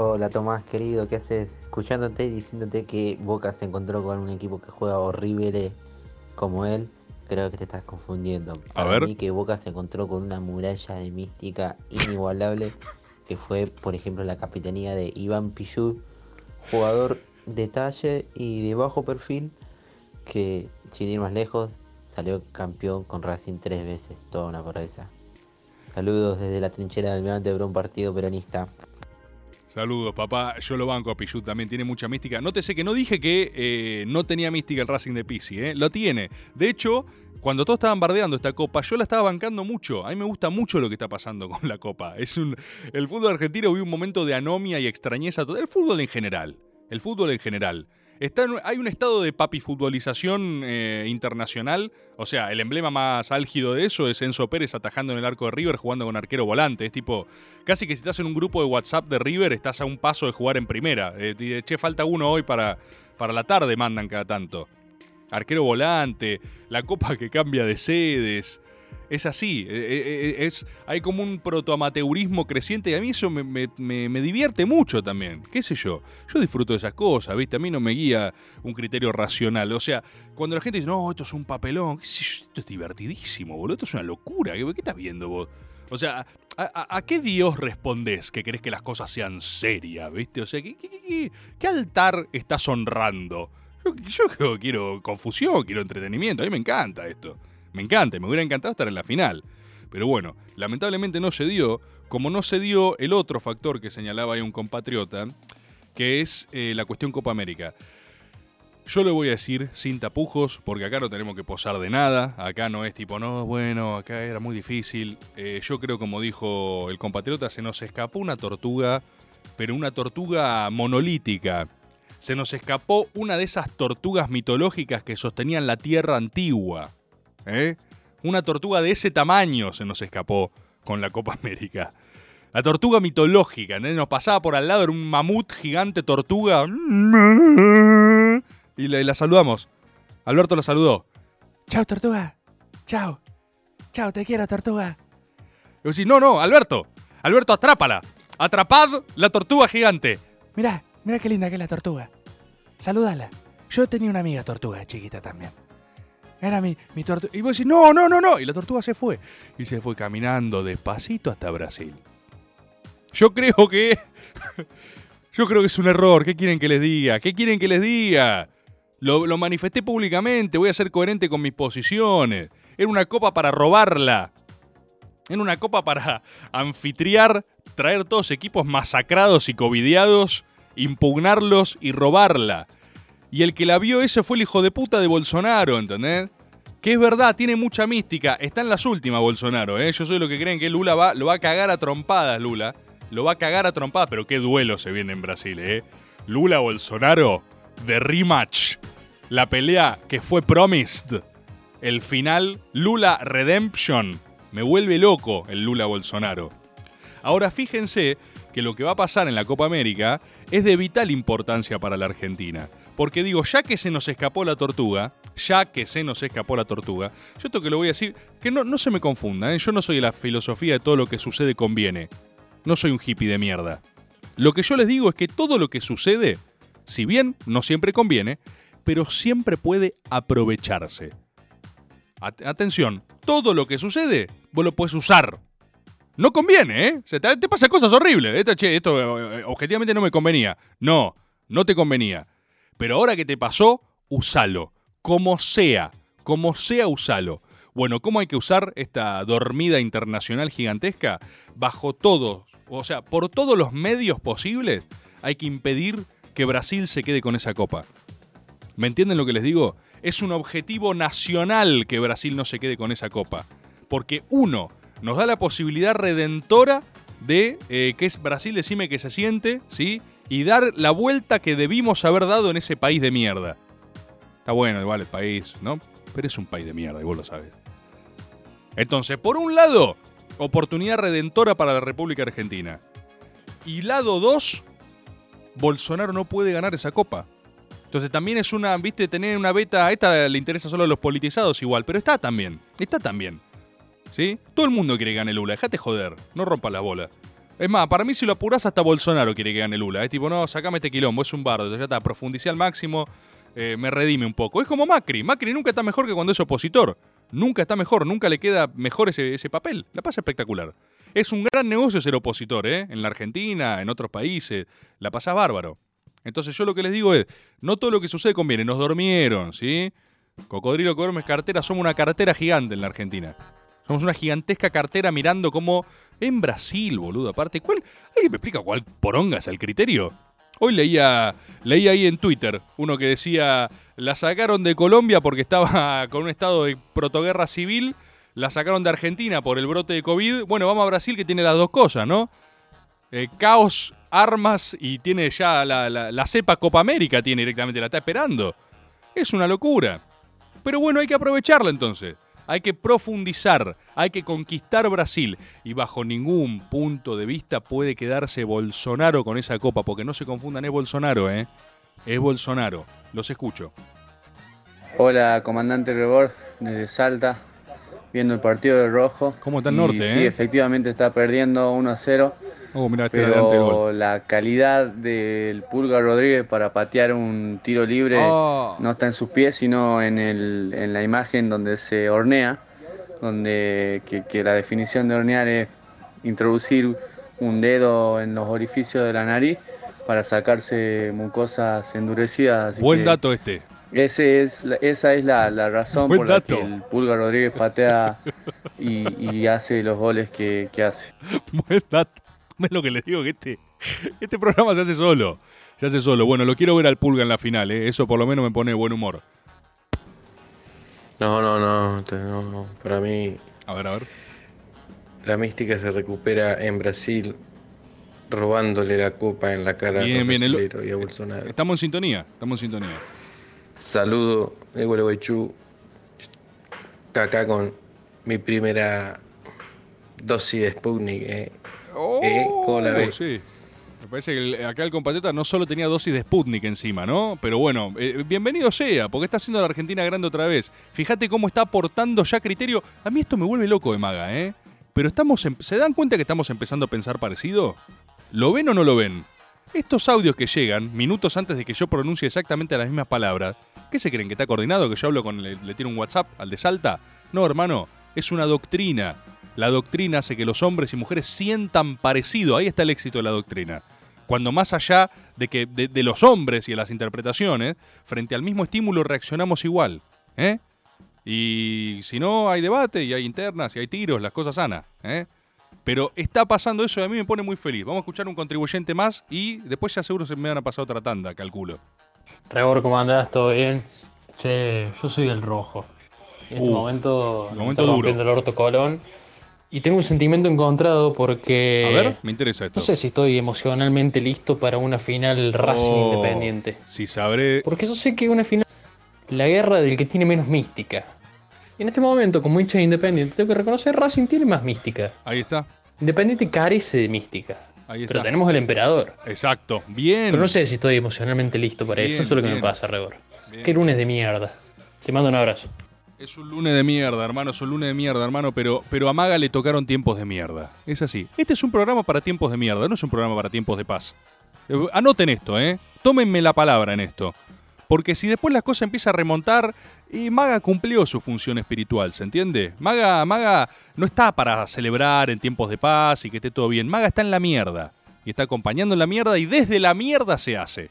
Hola Tomás, querido, ¿qué haces? Escuchándote y diciéndote que Boca se encontró con un equipo que juega horrible como él, creo que te estás confundiendo. A Para ver. mí que Boca se encontró con una muralla de mística inigualable, que fue, por ejemplo, la capitanía de Iván Pichud, jugador de talle y de bajo perfil, que sin ir más lejos, salió campeón con Racing tres veces, toda una proeza. Saludos desde la trinchera del Almirante un partido peronista. Saludos, papá. Yo lo banco a Pichut también, tiene mucha mística. Nótese que no dije que eh, no tenía mística el Racing de Pisi, ¿eh? Lo tiene. De hecho, cuando todos estaban bardeando esta copa, yo la estaba bancando mucho. A mí me gusta mucho lo que está pasando con la copa. Es un, el fútbol argentino vive un momento de anomia y extrañeza. El fútbol en general. El fútbol en general. Hay un estado de papifutbolización eh, internacional. O sea, el emblema más álgido de eso es Enzo Pérez atajando en el arco de River jugando con arquero volante. Es tipo, casi que si estás en un grupo de WhatsApp de River, estás a un paso de jugar en primera. Eh, che, falta uno hoy para, para la tarde, mandan cada tanto. Arquero volante, la copa que cambia de sedes. Es así, eh, eh, eh, es, hay como un protoamateurismo creciente y a mí eso me, divierte mucho también. ¿Qué sé yo? Yo disfruto de esas cosas, ¿viste? A mí no me guía un criterio racional. O sea, cuando la gente dice, no, esto es un papelón, qué sé yo, esto es divertidísimo, boludo, esto es una locura. ¿Qué, estás viendo vos? O sea, ¿a, qué Dios respondés que querés que las cosas sean serias, ¿viste? O sea, ¿qué, qué- altar estás honrando? Yo, yo quiero confusión, quiero entretenimiento. A mí me encanta esto. Me encanta, me hubiera encantado estar en la final. Pero bueno, lamentablemente no se dio, como no se dio el otro factor que señalaba ahí un compatriota, que es eh, la cuestión Copa América. Yo le voy a decir sin tapujos, porque acá no tenemos que posar de nada. Acá no es tipo, no, bueno, acá era muy difícil. Eh, yo creo, como dijo el compatriota, se nos escapó una tortuga, pero una tortuga monolítica. Se nos escapó una de esas tortugas mitológicas que sostenían la tierra antigua. ¿Eh? Una tortuga de ese tamaño se nos escapó con la Copa América. La tortuga mitológica, ¿entendés? Nos pasaba por al lado, era un mamut gigante tortuga. Y la, la saludamos. Alberto la saludó. Chao, tortuga. Chao. Chao, te quiero, tortuga. Y decís, no, no, Alberto. Alberto, atrápala. Atrapad la tortuga gigante. Mirá, mirá qué linda que es la tortuga. Saludala. Yo tenía una amiga tortuga chiquita también. Era mi, mi tortuga. Y vos decís, no, no, no, no. Y la tortuga se fue. Y se fue caminando despacito hasta Brasil. Yo creo que. Yo creo que es un error. ¿Qué quieren que les diga? ¿Qué quieren que les diga? Lo, lo manifesté públicamente. Voy a ser coherente con mis posiciones. Era una copa para robarla. Era una copa para anfitriar, traer todos equipos masacrados y covidiados, impugnarlos y robarla. Y el que la vio ese fue el hijo de puta de Bolsonaro, ¿entendés? Que es verdad, tiene mucha mística. Está en las últimas Bolsonaro, ¿eh? Yo soy lo que creen que Lula lo va a cagar a trompadas, Lula. Lo va a cagar a trompadas, pero qué duelo se viene en Brasil, ¿eh? Lula-Bolsonaro, de rematch. La pelea que fue promised. El final, Lula Redemption. Me vuelve loco el Lula-Bolsonaro. Ahora fíjense que lo que va a pasar en la Copa América es de vital importancia para la Argentina. Porque digo, ya que se nos escapó la tortuga, ya que se nos escapó la tortuga, yo esto que lo voy a decir, que no, no se me confunda, ¿eh? yo no soy la filosofía de todo lo que sucede conviene. No soy un hippie de mierda. Lo que yo les digo es que todo lo que sucede, si bien no siempre conviene, pero siempre puede aprovecharse. At- atención, todo lo que sucede, vos lo puedes usar. No conviene, ¿eh? Se te, te pasan cosas horribles. Esto, che, esto eh, objetivamente no me convenía. No, no te convenía. Pero ahora que te pasó, usalo. Como sea. Como sea, usalo. Bueno, ¿cómo hay que usar esta dormida internacional gigantesca? Bajo todos, o sea, por todos los medios posibles, hay que impedir que Brasil se quede con esa copa. ¿Me entienden lo que les digo? Es un objetivo nacional que Brasil no se quede con esa copa. Porque uno, nos da la posibilidad redentora de eh, que es Brasil decime que se siente, ¿sí? Y dar la vuelta que debimos haber dado en ese país de mierda. Está bueno igual el país, ¿no? Pero es un país de mierda y vos lo sabes. Entonces, por un lado, oportunidad redentora para la República Argentina. Y lado 2, Bolsonaro no puede ganar esa copa. Entonces también es una, viste, tener una beta, esta le interesa solo a los politizados igual, pero está también, está también. ¿Sí? Todo el mundo quiere que gane Lula, déjate joder, no rompa la bola. Es más, para mí si lo apurás hasta Bolsonaro quiere que gane Lula. Es tipo, no, sacame este quilombo, es un bardo, ya está, profundicé al máximo, eh, me redime un poco. Es como Macri, Macri nunca está mejor que cuando es opositor. Nunca está mejor, nunca le queda mejor ese, ese papel. La pasa espectacular. Es un gran negocio ser opositor, ¿eh? En la Argentina, en otros países. La pasa bárbaro. Entonces yo lo que les digo es, no todo lo que sucede conviene, nos dormieron, ¿sí? Cocodrilo que duerme es cartera, somos una cartera gigante en la Argentina. Somos una gigantesca cartera mirando como en Brasil, boludo. Aparte, ¿cuál? ¿Alguien me explica cuál poronga es el criterio? Hoy leía, leía ahí en Twitter uno que decía, la sacaron de Colombia porque estaba con un estado de protoguerra civil, la sacaron de Argentina por el brote de COVID. Bueno, vamos a Brasil que tiene las dos cosas, ¿no? Eh, caos, armas y tiene ya la, la, la cepa Copa América, tiene directamente, la está esperando. Es una locura. Pero bueno, hay que aprovecharla entonces. Hay que profundizar, hay que conquistar Brasil. Y bajo ningún punto de vista puede quedarse Bolsonaro con esa copa, porque no se confundan, es Bolsonaro, ¿eh? Es Bolsonaro. Los escucho. Hola, comandante Rebor, desde Salta, viendo el partido del Rojo. ¿Cómo está el Y norte, Sí, eh? efectivamente está perdiendo 1 a 0. Oh, este el Pero gol. la calidad del Pulga Rodríguez para patear un tiro libre Oh. no está en sus pies, sino en, el, en la imagen donde se hornea, donde que, que la definición de hornear es introducir un dedo en los orificios de la nariz para sacarse mucosas endurecidas. así Buen que dato este. ese es, esa es la, la razón Buen por la que el Pulga Rodríguez patea y, y hace los goles que, que hace. Buen dato. ¿Ves lo que les digo? Que este, este programa se hace solo. Se hace solo. Bueno, lo quiero ver al Pulga en la final, ¿eh? Eso por lo menos me pone buen humor. No, no, no. Para mí. A ver, a ver. La mística se recupera en Brasil robándole la copa en la cara Bien, a bien, el- y a Bolsonaro. Estamos en sintonía. Estamos en sintonía. Saludo de Gualeguaychú. Acá con mi primera dosis de Sputnik. Eh. Eh, ¿cómo la ves? Oh, Sí. Me parece que el- acá el compatriota no solo tenía dosis de Sputnik encima, ¿no? Pero bueno, eh, bienvenido sea, porque está haciendo a la Argentina grande otra vez. Fíjate cómo está aportando ya criterio. A mí esto me vuelve loco de maga, ¿eh? Pero estamos em- ¿se dan cuenta que estamos empezando a pensar parecido? ¿Lo ven o no lo ven? Estos audios que llegan, minutos antes de que yo pronuncie exactamente las mismas palabras, ¿qué se creen? ¿Que está coordinado? ¿Que yo hablo con. le, le tiro un WhatsApp al de Salta? No, hermano, es una doctrina. La doctrina hace que los hombres y mujeres sientan parecido. Ahí está el éxito de la doctrina. Cuando más allá de, que, de, de los hombres y de las interpretaciones, frente al mismo estímulo reaccionamos igual. ¿eh? Y si no, hay debate y hay internas y hay tiros, las cosas sanas. ¿eh? Pero está pasando eso y a mí me pone muy feliz. Vamos a escuchar un contribuyente más y después ya seguro se me van a pasar otra tanda, calculo. Rebor, ¿cómo andás? ¿Todo bien? Che, yo soy el rojo. En este Uh, momento, momento estoy duro. rompiendo el orto Colón. Y tengo un sentimiento encontrado porque. A ver, me interesa esto. No sé si estoy emocionalmente listo para una final Racing Oh, Independiente. Si sabré. Porque yo sé que una final. La guerra del que tiene menos mística. Y en este momento, como hincha de Independiente, tengo que reconocer Racing tiene más mística. Ahí está. Independiente carece de mística. Ahí está. Pero tenemos el emperador. Exacto. Bien. Pero no sé si estoy emocionalmente listo para Bien, eso. Eso es lo que bien. me pasa, Rebor. Qué lunes de mierda. Te mando un abrazo. Es un lunes de mierda, hermano, es un lunes de mierda, hermano, pero, pero a Maga le tocaron tiempos de mierda. Es así. Este es un programa para tiempos de mierda, no es un programa para tiempos de paz. Eh, Anoten esto, ¿eh? Tómenme la palabra en esto. Porque si después las cosas empiezan a remontar, y Maga cumplió su función espiritual, ¿se entiende? Maga, Maga no está para celebrar en tiempos de paz y que esté todo bien. Maga está en la mierda. Y está acompañando en la mierda y desde la mierda se hace.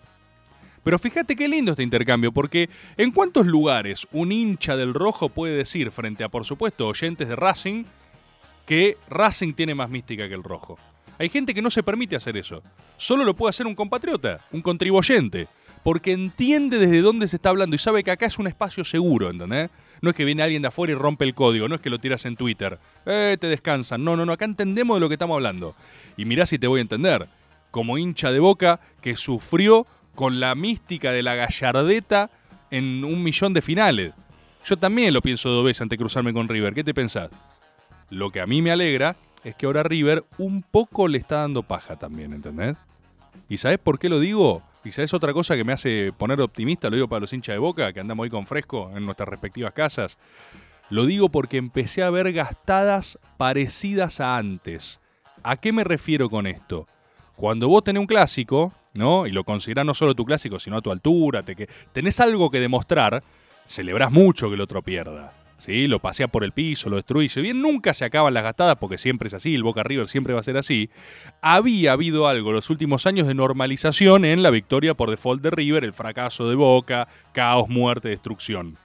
Pero fíjate qué lindo este intercambio, porque ¿en cuántos lugares un hincha del rojo puede decir, frente a, por supuesto, oyentes de Racing, que Racing tiene más mística que el rojo? Hay gente que no se permite hacer eso. Solo lo puede hacer un compatriota, un contribuyente, porque entiende desde dónde se está hablando y sabe que acá es un espacio seguro, ¿entendés? No es que viene alguien de afuera y rompe el código, no es que lo tiras en Twitter, eh, te descansan. No, no, no, acá entendemos de lo que estamos hablando. Y mirá si te voy a entender. Como hincha de boca que sufrió con la mística de la gallardeta en un millón de finales. Yo también lo pienso dos veces antes de cruzarme con River. ¿Qué te pensás? Lo que a mí me alegra es que ahora River un poco le está dando paja también, ¿entendés? ¿Y sabés por qué lo digo? Y sabés otra cosa que me hace poner optimista, lo digo para los hinchas de boca, que andamos ahí con fresco en nuestras respectivas casas. Lo digo porque empecé a ver gastadas parecidas a antes. ¿A qué me refiero con esto? Cuando vos tenés un clásico, ¿no? Y lo considerás no solo tu clásico, sino a tu altura, te que, tenés algo que demostrar, celebrás mucho que el otro pierda. ¿Sí? Lo pasea por el piso, lo destruye. Si bien nunca se acaban las gastadas, porque siempre es así, el Boca River siempre va a ser así, había habido algo los últimos años de normalización en la victoria por default de River, el fracaso de Boca, caos, muerte, destrucción.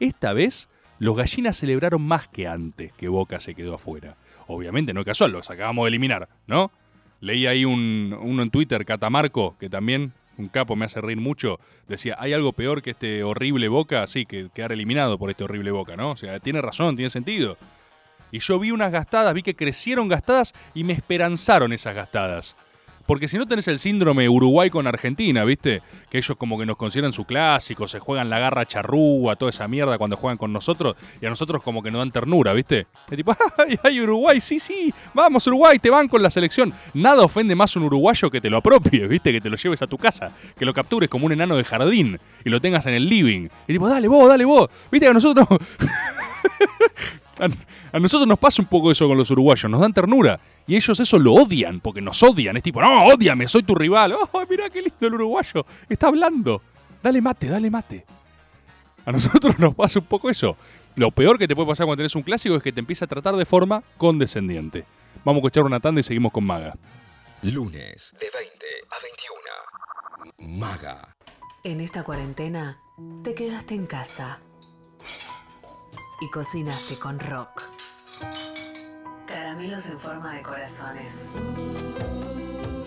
Esta vez, los gallinas celebraron más que antes que Boca se quedó afuera. Obviamente no es casual, los acabamos de eliminar, ¿no? Leí ahí un, uno en Twitter, Catamarco, que también un capo me hace reír mucho, decía, ¿hay algo peor que este horrible Boca? Sí, que quedar eliminado por este horrible Boca, ¿no? O sea, tiene razón, tiene sentido. Y yo vi unas gastadas, vi que crecieron gastadas y me esperanzaron esas gastadas. Porque si no tenés el síndrome Uruguay con Argentina, ¿viste? Que ellos como que nos consideran su clásico, se juegan la garra charrúa, toda esa mierda cuando juegan con nosotros, y a nosotros como que nos dan ternura, ¿viste? Es tipo, ¡ay, ay, Uruguay! Sí, sí, vamos Uruguay, te van con la selección. Nada ofende más un uruguayo que te lo apropies, ¿viste? Que te lo lleves a tu casa, que lo captures como un enano de jardín y lo tengas en el living. Y tipo, dale vos, dale vos. ¿Viste que a nosotros... A, nosotros nos pasa un poco eso con los uruguayos, nos dan ternura. Y ellos eso lo odian, porque nos odian. Es tipo, no, odiame, soy tu rival. Oh, mirá qué lindo el uruguayo. Está hablando. Dale mate, dale mate. A nosotros nos pasa un poco eso. Lo peor que te puede pasar cuando tenés un clásico es que te empieza a tratar de forma condescendiente. Vamos a escuchar una tanda y seguimos con Maga. Lunes de 20 a 21. Maga. En esta cuarentena te quedaste en casa y cocinaste con rock. Caramelos en forma de corazones.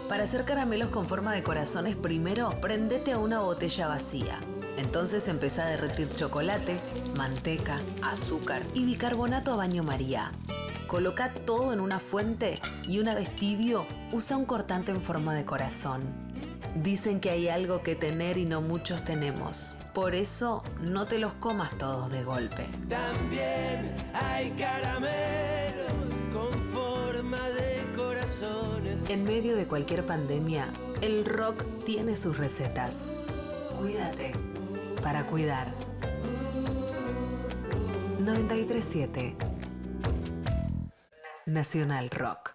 Para hacer caramelos con forma de corazones, primero prendete a una botella vacía. Entonces empezá a derretir chocolate, manteca, azúcar y bicarbonato a baño María. Coloca todo en una fuente y una vez tibio, usa un cortante en forma de corazón. Dicen que hay algo que tener y no muchos tenemos. Por eso no te los comas todos de golpe. También hay caramelos con forma de corazones. En medio de cualquier pandemia, el rock tiene sus recetas. Cuídate para cuidar. 937 Nacional Rock.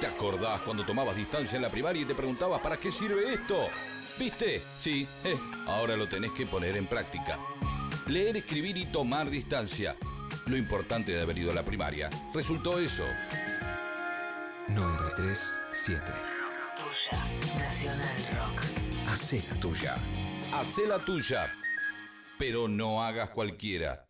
¿Te acordás cuando tomabas distancia en la primaria y te preguntabas para qué sirve esto? ¿Viste? Sí, eh, ahora lo tenés que poner en práctica. Leer, escribir y tomar distancia. Lo importante de haber ido a la primaria resultó eso. 93.7. Nacional Rock. Hacé la tuya. Hacé la tuya, pero no hagas cualquiera.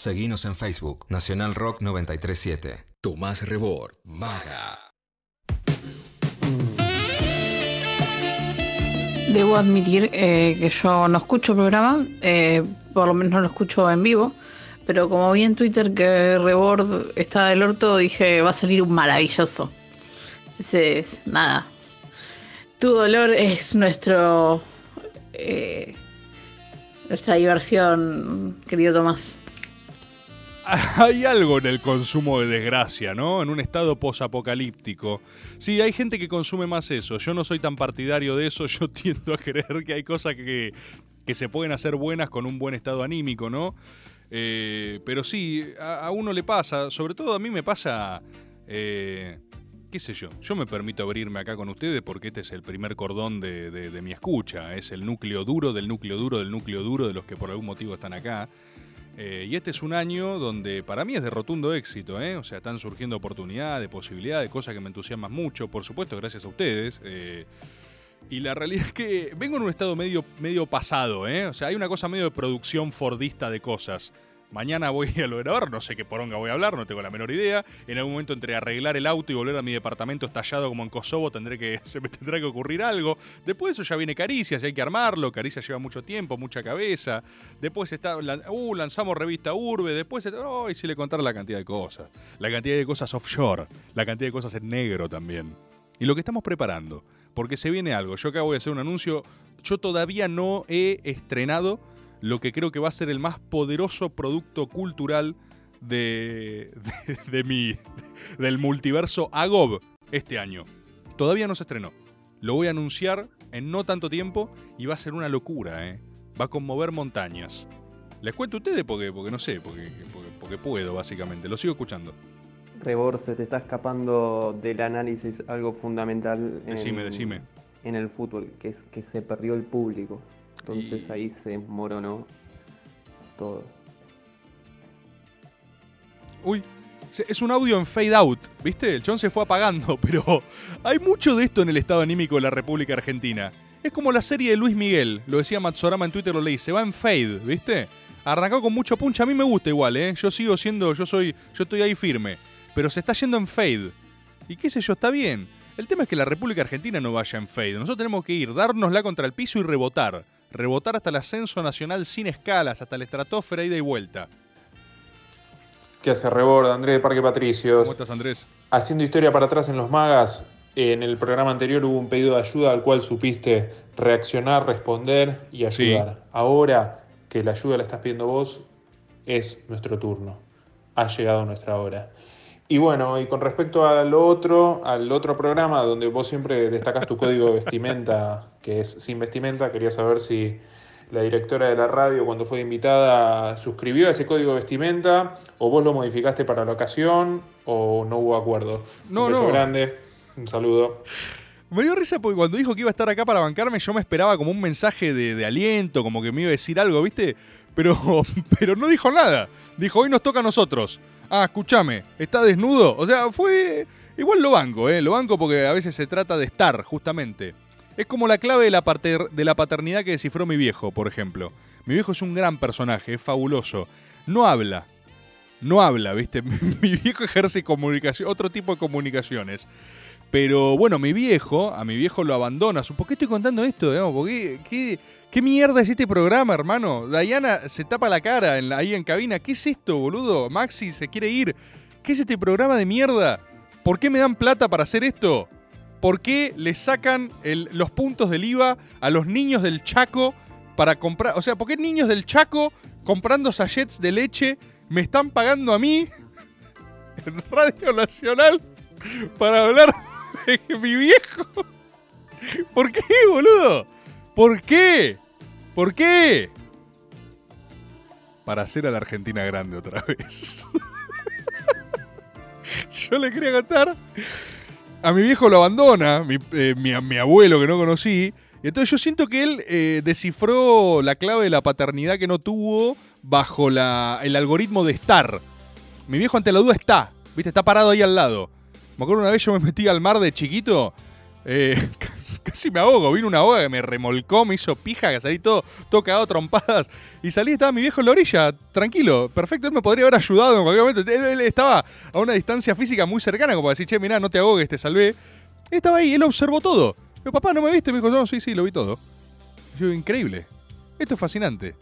937. Seguinos en Facebook, Nacional Rock 937. Tomás Rebord, Maga. Debo admitir eh, que yo no escucho el programa, eh, por lo menos no lo escucho en vivo, pero como vi en Twitter que Rebord está del orto, dije va a salir un maravilloso. Entonces, nada. Tu dolor es nuestro. eh, nuestra diversión, querido Tomás. Hay algo en el consumo de desgracia, ¿no? En un estado posapocalíptico. Sí, hay gente que consume más eso. Yo no soy tan partidario de eso. Yo tiendo a creer que hay cosas que, que se pueden hacer buenas con un buen estado anímico, ¿no? Eh, pero sí, a, uno le pasa. Sobre todo a mí me pasa. eh, qué sé yo, yo me permito abrirme acá con ustedes porque este es el primer cordón de, de- de mi escucha, es el núcleo duro del núcleo duro del núcleo duro de los que por algún motivo están acá. Eh, y este es un año donde para mí es de rotundo éxito, ¿eh? o sea, están surgiendo oportunidades, posibilidades, cosas que me entusiasman mucho, por supuesto, gracias a ustedes. eh, y la realidad es que vengo en un estado medio, medio pasado, ¿eh? o sea, hay una cosa medio de producción fordista de cosas. Mañana voy a lo grabar, no sé qué poronga voy a hablar, no tengo la menor idea. En algún momento entre arreglar el auto y volver a mi departamento estallado como en Kosovo tendré que, se me tendrá que ocurrir algo. Después de eso ya viene Caricias, hay que armarlo. Caricias lleva mucho tiempo, mucha cabeza. Después está, uh, lanzamos revista Urbe. Después, oh, y si le contar la cantidad de cosas. La cantidad de cosas offshore, la cantidad de cosas en negro también. Y lo que estamos preparando, porque se viene algo. Yo acá voy a hacer un anuncio. Yo todavía no he estrenado lo que creo que va a ser el más poderoso producto cultural de, de, de mi, del multiverso Agob este año. Todavía no se estrenó. Lo voy a anunciar en no tanto tiempo y va a ser una locura, ¿eh? Va a conmover montañas. Les cuento a ustedes porque, porque no sé, porque, porque, porque puedo, básicamente. Lo sigo escuchando. Rebor, se te está escapando del análisis algo fundamental en, Decime, decime. en el fútbol, que es que se perdió el público. Entonces ahí se moronó todo. Uy, es un audio en fade out, ¿viste? El chon se fue apagando, pero hay mucho de esto en el estado anímico de la República Argentina. Es como la serie de Luis Miguel, lo decía Matsorama en Twitter, lo leí, se va en fade, ¿viste? Arrancó con mucho punch, a mí me gusta igual, ¿eh? Yo sigo siendo, yo soy, yo estoy ahí firme, pero se está yendo en fade. Y qué sé yo, está bien. El tema es que la República Argentina no vaya en fade. Nosotros tenemos que ir, dárnosla contra el piso y rebotar. Rebotar hasta el ascenso nacional sin escalas, hasta la estratosfera ida y vuelta. ¿Qué hace Rebord? Andrés de Parque Patricios. ¿Cómo estás, Andrés? Haciendo historia para atrás en los magas, en el programa anterior hubo un pedido de ayuda al cual supiste reaccionar, responder y ayudar. Ahora que la ayuda la estás pidiendo vos, es nuestro turno. Ha llegado nuestra hora. Y bueno, y con respecto al otro, al otro programa donde vos siempre destacás tu código de vestimenta, que es sin vestimenta, quería saber si la directora de la radio cuando fue invitada suscribió a ese código de vestimenta o vos lo modificaste para la ocasión o no hubo acuerdo. No, un beso no. grande, un saludo. Me dio risa porque cuando dijo que iba a estar acá para bancarme, yo me esperaba como un mensaje de, de aliento, como que me iba a decir algo, ¿viste? Pero, pero no dijo nada. Dijo, hoy nos toca a nosotros. Ah, escúchame, ¿está desnudo? O sea, fue... Igual lo banco, ¿eh? Lo banco porque a veces se trata de estar, justamente. Es como la clave de la, de la paternidad que descifró mi viejo, por ejemplo. Mi viejo es un gran personaje, es fabuloso. No habla. No habla, ¿viste? mi viejo ejerce comunicación, otro tipo de comunicaciones. Pero bueno, mi viejo, a mi viejo lo abandona. ¿Por qué estoy contando esto? digamos? ¿Por qué, qué, qué mierda es este programa, hermano? Diana se tapa la cara ahí en cabina. ¿Qué es esto, boludo? Maxi se quiere ir. ¿Qué es este programa de mierda? ¿Por qué me dan plata para hacer esto? ¿Por qué le sacan los puntos del IVA a los niños del Chaco para comprar? O sea, ¿por qué niños del Chaco comprando sachets de leche me están pagando a mí en Radio Nacional para hablar de mi viejo? ¿Por qué, boludo? ¿Por qué? ¿Por qué? Para hacer a la Argentina grande otra vez. Yo le quería contar. A mi viejo lo abandona, mi, eh, mi- mi abuelo que no conocí. Y entonces yo siento que él eh, descifró la clave de la paternidad que no tuvo bajo la- el algoritmo de estar. Mi viejo ante la duda está, ¿viste? Está parado ahí al lado. Me acuerdo una vez yo me metí al mar de chiquito. eh, casi me ahogo. Vino una ola que me remolcó, me hizo pija, que salí todo, todo cagado trompadas. Y salí, estaba mi viejo en la orilla, tranquilo, perfecto. Él me podría haber ayudado en cualquier momento. Él, él estaba a una distancia física muy cercana, como para decir, che, mirá, no te ahogues, te salvé. Él estaba ahí, él observó todo. Yo, papá, ¿no me viste? Me dijo, no, sí, sí, lo vi todo. Yo, increíble. Esto es fascinante.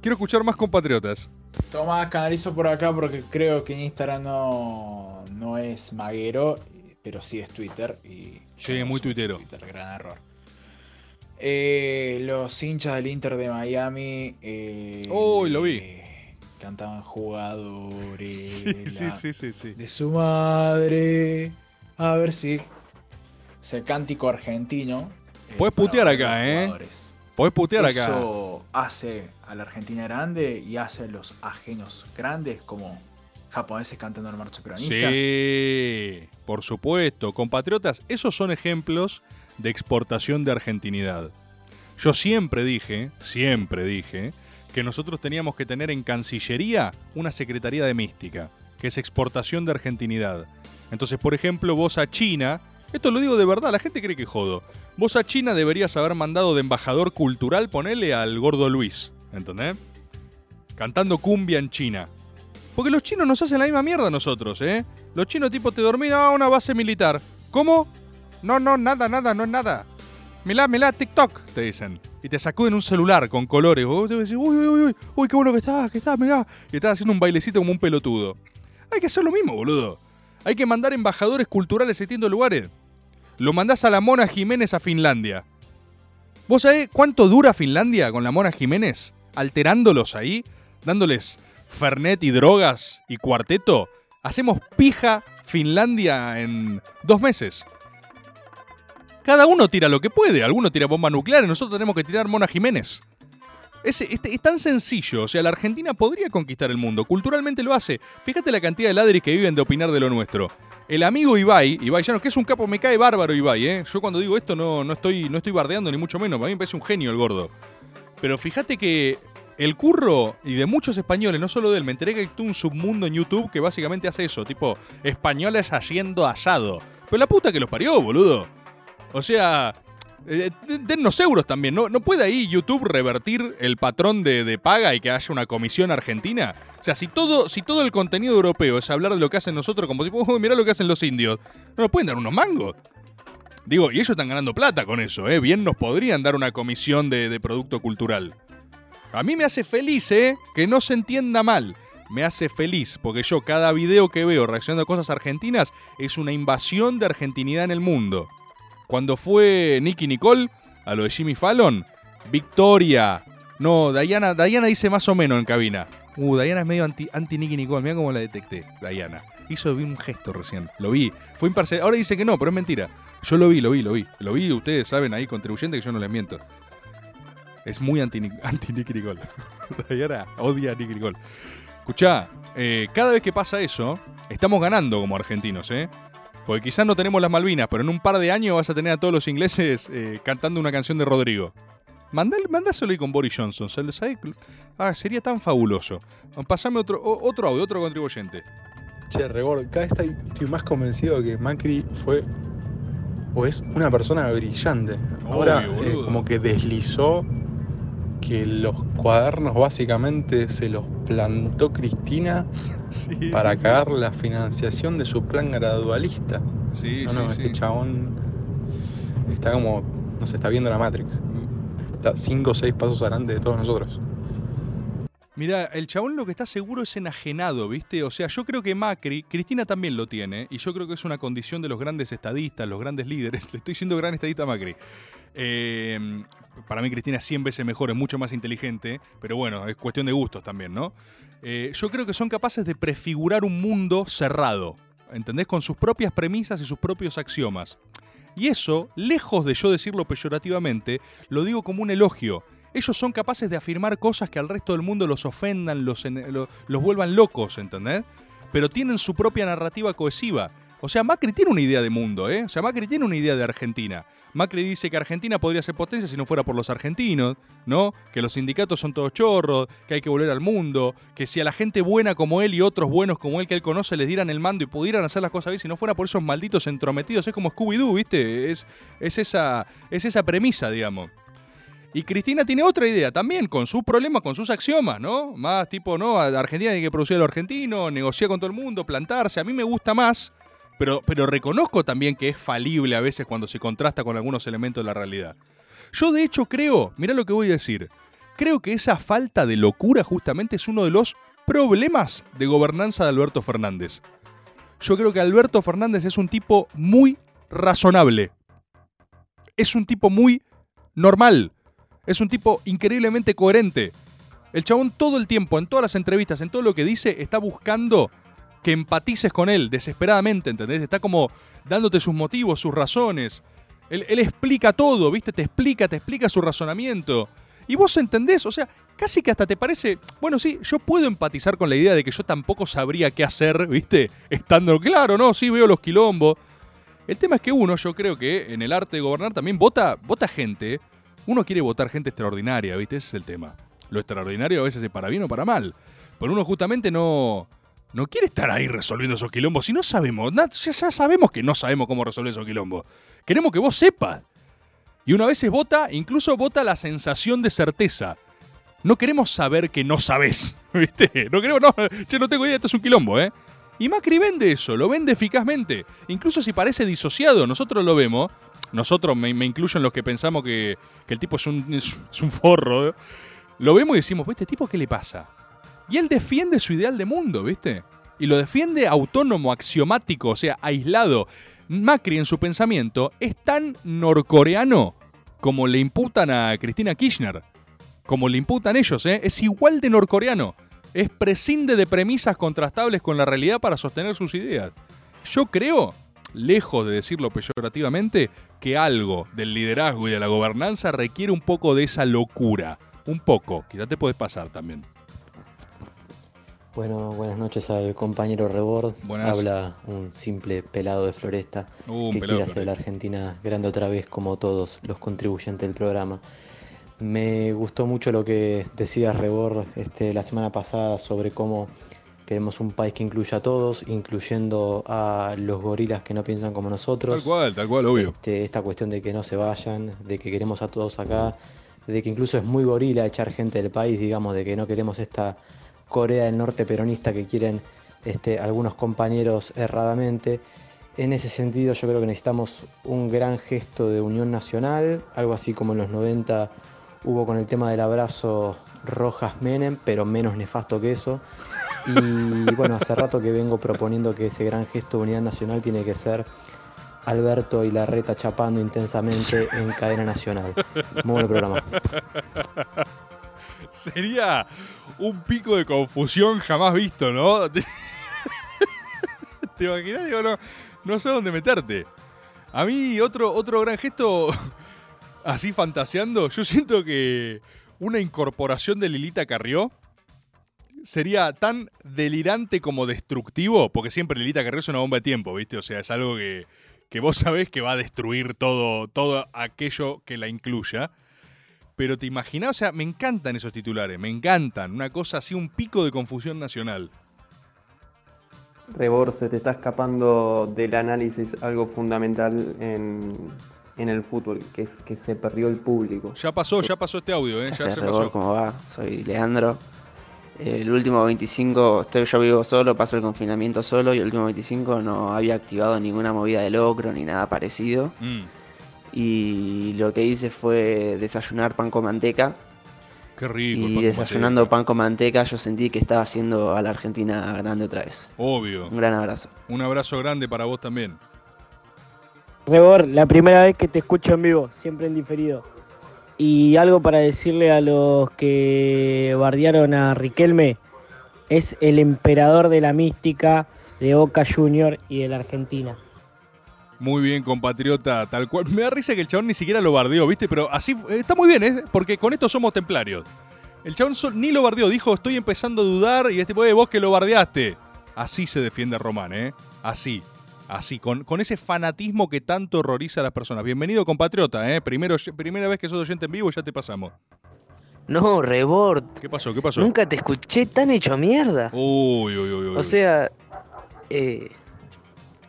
Quiero escuchar más compatriotas. Tomás, canalizo por acá porque creo que Instagram no, no es maguero, pero sí es Twitter. Y Sí, muy tuitero. Twitter, gran error. Eh, los hinchas del Inter de Miami. Eh, Uy, lo vi. Cantaban jugadores Sí, sí, sí, sí, sí. de su madre. A ver si. O sea, cántico argentino. eh, Podés para putear acá, ¿eh? jugadores. Podés putear acá. Eso hace a la Argentina grande y hace a los ajenos grandes como japoneses cantando el marcha peronista. Sí, por supuesto. Compatriotas, esos son ejemplos de exportación de argentinidad. Yo siempre dije, siempre dije, que nosotros teníamos que tener en Cancillería una Secretaría de Mística, que es exportación de argentinidad. Entonces, por ejemplo, vos a China, esto lo digo de verdad, la gente cree que jodo. Vos a China deberías haber mandado de embajador cultural, ponele al gordo Luis, ¿entendés? cantando cumbia en China. Porque los chinos nos hacen la misma mierda a nosotros, ¿eh? Los chinos tipo te dormían a una base militar. ¿Cómo? No, no, nada, nada, no es nada. Milá, milá, TikTok, te dicen. Y te sacuden un celular con colores. Vos te decís, uy, uy, uy, uy, uy, qué bueno que estás, que estás, mirá. Y estás haciendo un bailecito como un pelotudo. Hay que hacer lo mismo, boludo. Hay que mandar embajadores culturales a distintos lugares. Lo mandás a la Mona Jiménez a Finlandia. ¿Vos sabés cuánto dura Finlandia con la Mona Jiménez? Alterándolos ahí, dándoles Fernet y drogas y cuarteto. Hacemos pija Finlandia en dos meses. Cada uno tira lo que puede. Alguno tira bomba nuclear y nosotros tenemos que tirar Mona Jiménez. Es, es, es tan sencillo. O sea, la Argentina podría conquistar el mundo. Culturalmente lo hace. Fíjate la cantidad de ladris que viven de opinar de lo nuestro. El amigo Ibai, Ibai Llanos, que es un capo, me cae bárbaro Ibai, ¿eh? Yo cuando digo esto no, no, estoy, no estoy bardeando ni mucho menos. A mí me parece un genio el gordo. Pero fíjate que el curro y de muchos españoles, no solo de él, me enteré que hay un submundo en YouTube que básicamente hace eso, tipo españoles haciendo asado. Pero la puta que los parió, boludo. O sea, eh, dennos euros también. ¿No, ¿No puede ahí YouTube revertir el patrón de, de, paga y que haya una comisión argentina? O sea, si todo, si todo el contenido europeo es hablar de lo que hacen nosotros, como tipo, oh, mirá lo que hacen los indios, ¿no nos pueden dar unos mangos? Digo, y ellos están ganando plata con eso, ¿eh? Bien nos podrían dar una comisión de producto cultural. A mí me hace feliz, ¿eh? Que no se entienda mal. Me hace feliz, porque yo cada video que veo reaccionando a cosas argentinas es una invasión de argentinidad en el mundo. Cuando fue Nicky Nicole a lo de Jimmy Fallon, Victoria. No, Diana, Diana dice más o menos en cabina. Uh, Diana es medio anti, anti Nicky Nicole. Mira cómo la detecté, Diana. Hizo un gesto recién. Lo vi. Fue imparcial. Ahora dice que no, pero es mentira. Yo lo vi, lo vi, lo vi. Lo vi, ustedes saben ahí, contribuyente, que yo no les miento. Es muy anti, anti Nicky Nicole. Diana odia a Nicky Nicole. Escuchá, eh, cada vez que pasa eso, estamos ganando como argentinos, ¿eh? Porque quizás no tenemos las Malvinas, pero en un par de años vas a tener a todos los ingleses eh, cantando una canción de Rodrigo. Mandal, mandáselo ahí con Boris Johnson. ¿sabes? Ah, sería tan fabuloso. Pasame otro, otro audio, otro contribuyente. Che, Rebord, cada vez estoy, estoy más convencido de que Macri fue o es una persona brillante. Ahora eh, como que deslizó que los cuadernos básicamente se los plantó Cristina sí, para sí, cagar la financiación de su plan gradualista. Sí, no, no, sí, este chabón está como, no se está viendo la Matrix. Está cinco o seis pasos adelante de todos nosotros. Mira, el chabón lo que está seguro es enajenado, ¿viste? O sea, yo creo que Macri, Cristina también lo tiene, y yo creo que es una condición de los grandes estadistas, los grandes líderes. Le estoy diciendo gran estadista a Macri. Eh, para mí Cristina es 100 veces mejor, es mucho más inteligente, pero bueno, es cuestión de gustos también, ¿no? Eh, yo creo que son capaces de prefigurar un mundo cerrado, ¿entendés? Con sus propias premisas y sus propios axiomas. Y eso, lejos de yo decirlo peyorativamente, lo digo como un elogio. Ellos son capaces de afirmar cosas que al resto del mundo los ofendan, los, los vuelvan locos, ¿entendés? Pero tienen su propia narrativa cohesiva. O sea, Macri tiene una idea de mundo, ¿eh? O sea, Macri tiene una idea de Argentina. Macri dice que Argentina podría ser potencia si no fuera por los argentinos, ¿no? Que los sindicatos son todos chorros, que hay que volver al mundo, que si a la gente buena como él y otros buenos como él que él conoce les dieran el mando y pudieran hacer las cosas bien si no fuera por esos malditos entrometidos, es como Scooby-Doo, ¿viste? Es, es, esa, es esa premisa, digamos. Y Cristina tiene otra idea también, con sus problemas, con sus axiomas, ¿no? Más tipo, ¿no? Argentina tiene que producir a lo argentino, negociar con todo el mundo, plantarse. A mí me gusta más, pero, pero reconozco también que es falible a veces cuando se contrasta con algunos elementos de la realidad. Yo de hecho creo, mira lo que voy a decir, creo que esa falta de locura justamente es uno de los problemas de gobernanza de Alberto Fernández. Yo creo que Alberto Fernández es un tipo muy razonable. Es un tipo muy normal. Es un tipo increíblemente coherente. El chabón todo el tiempo, en todas las entrevistas, en todo lo que dice, está buscando que empatices con él desesperadamente, ¿entendés? Está como dándote sus motivos, sus razones. Él, explica todo, ¿viste? Te explica, te explica su razonamiento. Y vos entendés, o sea, casi que hasta te parece, bueno, sí, yo puedo empatizar con la idea de que yo tampoco sabría qué hacer, ¿viste? Estando claro, ¿no? Sí, veo los quilombos. El tema es que uno, yo creo que en el arte de gobernar también vota, vota gente. Uno quiere votar gente extraordinaria, ¿viste? Ese es el tema. Lo extraordinario a veces es para bien o para mal. Pero uno justamente no, no quiere estar ahí resolviendo esos quilombos. Si no sabemos, ya, sabemos que no sabemos cómo resolver esos quilombos. Queremos que vos sepas. Y una vez vota, incluso vota la sensación de certeza. No queremos saber que no sabés. ¿Viste? No creo, no, che, no tengo idea, esto es un quilombo, ¿eh? Y Macri vende eso, lo vende eficazmente. Incluso si parece disociado, nosotros lo vemos. Nosotros, me, me incluyo en los que pensamos que, que el tipo es un, es, un forro. ¿eh? Lo vemos y decimos, ¿este tipo qué le pasa? Y él defiende su ideal de mundo, ¿viste? Y lo defiende autónomo, axiomático, o sea, aislado. Macri en su pensamiento es tan norcoreano como le imputan a Cristina Kirchner. Como le imputan ellos, ¿eh? Es igual de norcoreano. Es prescinde de premisas contrastables con la realidad para sostener sus ideas. Yo creo, lejos de decirlo peyorativamente, que algo del liderazgo y de la gobernanza requiere un poco de esa locura. Un poco. Quizás te puedes pasar también. Bueno, buenas noches al compañero Rebord. Buenas. Habla un simple pelado de Floresta Uh, un que pelado quiere hacer la Argentina grande otra vez como todos los contribuyentes del programa. Me gustó mucho lo que decías Rebord este, la semana pasada sobre cómo queremos un país que incluya a todos, incluyendo a los gorilas que no piensan como nosotros. Tal cual, tal cual, obvio. Este, esta cuestión de que no se vayan, de que queremos a todos acá, de que incluso es muy gorila echar gente del país, digamos, de que no queremos esta Corea del Norte peronista que quieren este, algunos compañeros erradamente. En ese sentido yo creo que necesitamos un gran gesto de unión nacional, algo así como en los 90 hubo con el tema del abrazo Rojas Menem, pero menos nefasto que eso. Y bueno, hace rato que vengo proponiendo que ese gran gesto de unidad nacional tiene que ser Alberto y Larreta chapando intensamente en cadena nacional. Muy buen programa. Sería un pico de confusión jamás visto, ¿no? ¿Te, ¿Te imaginas? Digo, no, no sé dónde meterte. A mí, otro, otro gran gesto, así fantaseando, yo siento que una incorporación de Lilita Carrió sería tan delirante como destructivo, porque siempre Lilita Carrió es una bomba de tiempo, ¿viste? O sea, es algo que, que vos sabés que va a destruir todo, todo aquello que la incluya. Pero te imaginás, o sea, me encantan esos titulares, me encantan. Una cosa así, un pico de confusión nacional. Rebor, se te está escapando del análisis algo fundamental en, en el fútbol, que es que se perdió el público. Ya pasó, ya pasó este audio, ¿eh? Ya se Rebor, pasó. ¿cómo va? Soy Leandro. El último 25, estoy, yo vivo solo, paso el confinamiento solo y el último 25 no había activado ninguna movida de locro ni nada parecido. Mm, Y lo que hice fue desayunar pan con manteca. qué rico. pan Y desayunando pan con manteca yo sentí que estaba haciendo a la Argentina grande otra vez. Obvio. Un gran abrazo. Un abrazo grande para vos también. Rebor, la primera vez que te escucho en vivo, siempre en diferido. Y algo para decirle a los que bardearon a Riquelme, es el emperador de la mística de Boca Junior y de la Argentina. Muy bien, compatriota, tal cual. Me da risa que el chabón ni siquiera lo bardeó, ¿viste? Pero así eh, está muy bien, ¿eh? Porque con esto somos templarios. El chabón ni lo bardeó, dijo, estoy empezando a dudar y este tipo de vos que lo bardeaste. Así se defiende Román, ¿eh? Así. Así, con, con ese fanatismo que tanto horroriza a las personas. Bienvenido, compatriota, ¿eh? Primero, primera vez que sos oyente en vivo ya te pasamos. No, Rebord. ¿Qué pasó? ¿Qué pasó? Nunca te escuché tan hecho mierda. Uy, uy, uy, uy. O sea, eh,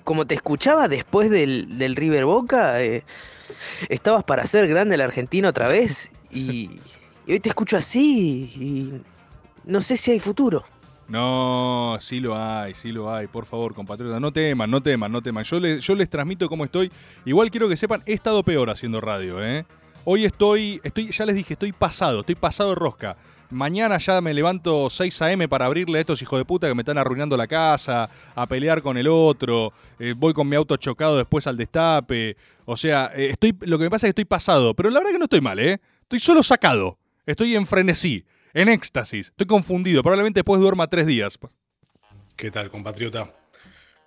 como te escuchaba después del, del River Boca, eh, estabas para ser grande el argentino otra vez. Y, y hoy te escucho así y no sé si hay futuro. No, sí lo hay, sí lo hay. Por favor, compatriota, no teman, no teman, no teman. Yo les, yo les transmito cómo estoy. Igual quiero que sepan, he estado peor haciendo radio, ¿eh? Hoy estoy, estoy, ya les dije, estoy pasado, estoy pasado de rosca. Mañana ya me levanto 6 a.m. para abrirle a estos hijos de puta que me están arruinando la casa, a pelear con el otro. eh, voy con mi auto chocado después al destape. O sea, eh, estoy, lo que me pasa es que estoy pasado, pero la verdad que no estoy mal, ¿eh? Estoy solo sacado. Estoy en frenesí, en éxtasis. Estoy confundido. Probablemente después duerma tres días. ¿Qué tal, compatriota?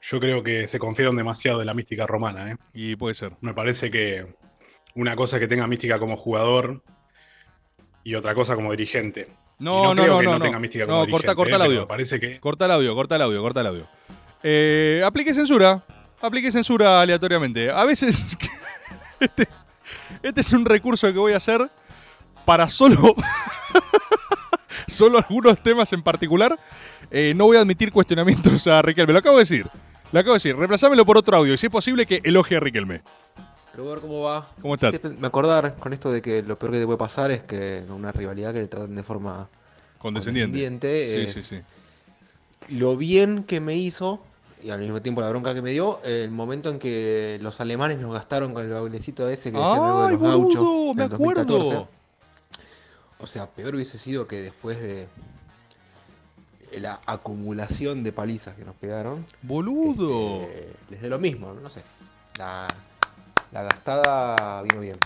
Yo creo que se confiaron demasiado de la mística romana, ¿eh? Y puede ser. Me parece que una cosa es que tenga mística como jugador y otra cosa como dirigente. No, Y no, creo no, que no, no no. tenga mística como No, dirigente, corta, corta ¿eh? el audio. me parece que Corta el audio, corta el audio, corta el audio. Eh, aplique censura. Aplique censura aleatoriamente. A veces. este, este es un recurso que voy a hacer para solo. solo algunos temas en particular. Eh, no voy a admitir cuestionamientos a Riquelme. Lo acabo de decir. Lo acabo de decir. Reemplazámelo por otro audio. Y si es posible que elogie a Riquelme. Robert, ¿cómo va? ¿Cómo estás? Me acordar con esto de que lo peor que te puede pasar es que una rivalidad que te traten de forma Condescendiente. condescendiente, Sí, es sí, sí. Lo bien que me hizo, y al mismo tiempo la bronca que me dio, el momento en que los alemanes nos gastaron con el bailecito ese que decían algo de ¡Ay, los boludo! gauchos. Me del 2014. acuerdo. O sea, peor hubiese sido que después de la acumulación de palizas que nos pegaron. Boludo. este, les dé lo mismo, no sé. La, la gastada vino bien.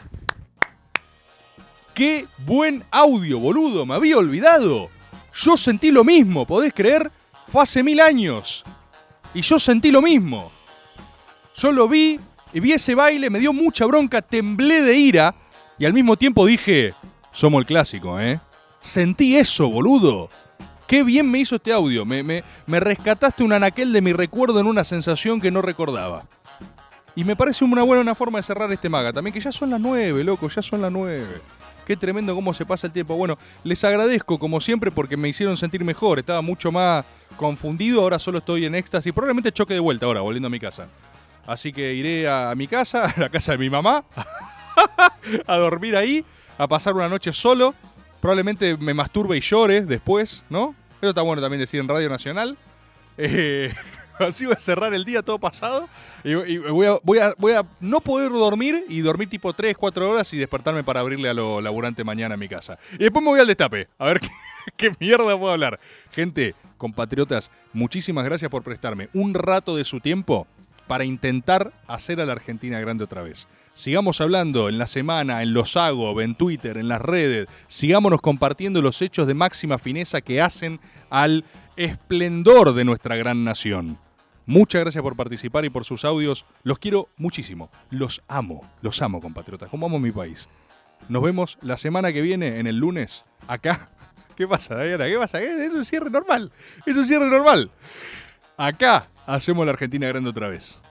¡Qué buen audio, boludo! Me había olvidado. Yo sentí lo mismo, ¿podés creer? Fue hace mil años. Y yo sentí lo mismo. Yo lo vi y vi ese baile, me dio mucha bronca, temblé de ira y al mismo tiempo dije, somos el clásico, ¿eh? Sentí eso, boludo. Qué bien me hizo este audio. Me, me, me rescataste un anaquel de mi recuerdo en una sensación que no recordaba. Y me parece una buena forma de cerrar este maga también, que ya son las nueve, loco, ya son las nueve. Qué tremendo cómo se pasa el tiempo. Bueno, les agradezco como siempre porque me hicieron sentir mejor. Estaba mucho más confundido, ahora solo estoy en éxtasis. Probablemente choque de vuelta ahora, volviendo a mi casa. Así que iré a mi casa, a la casa de mi mamá, a dormir ahí, a pasar una noche solo. Probablemente me masturbe y llore después, ¿no? Eso está bueno también decir en Radio Nacional. Eh, así voy a cerrar el día todo pasado. Y, voy, a, voy, a, voy a no poder dormir y dormir tipo 3, 4 horas y despertarme para abrirle a lo laburante mañana en mi casa. Y después me voy al destape. A ver qué, qué mierda puedo hablar. Gente, compatriotas, muchísimas gracias por prestarme un rato de su tiempo para intentar hacer a la Argentina grande otra vez. Sigamos hablando en la semana, en los hago, en Twitter, en las redes. Sigámonos compartiendo los hechos de máxima fineza que hacen al esplendor de nuestra gran nación. Muchas gracias por participar y por sus audios. Los quiero muchísimo. Los amo. Los amo, compatriotas. Como amo mi país. Nos vemos la semana que viene, en el lunes, acá. ¿Qué pasa, Diana? ¿Qué pasa? Es un cierre normal. Es un cierre normal. Acá hacemos la Argentina grande otra vez.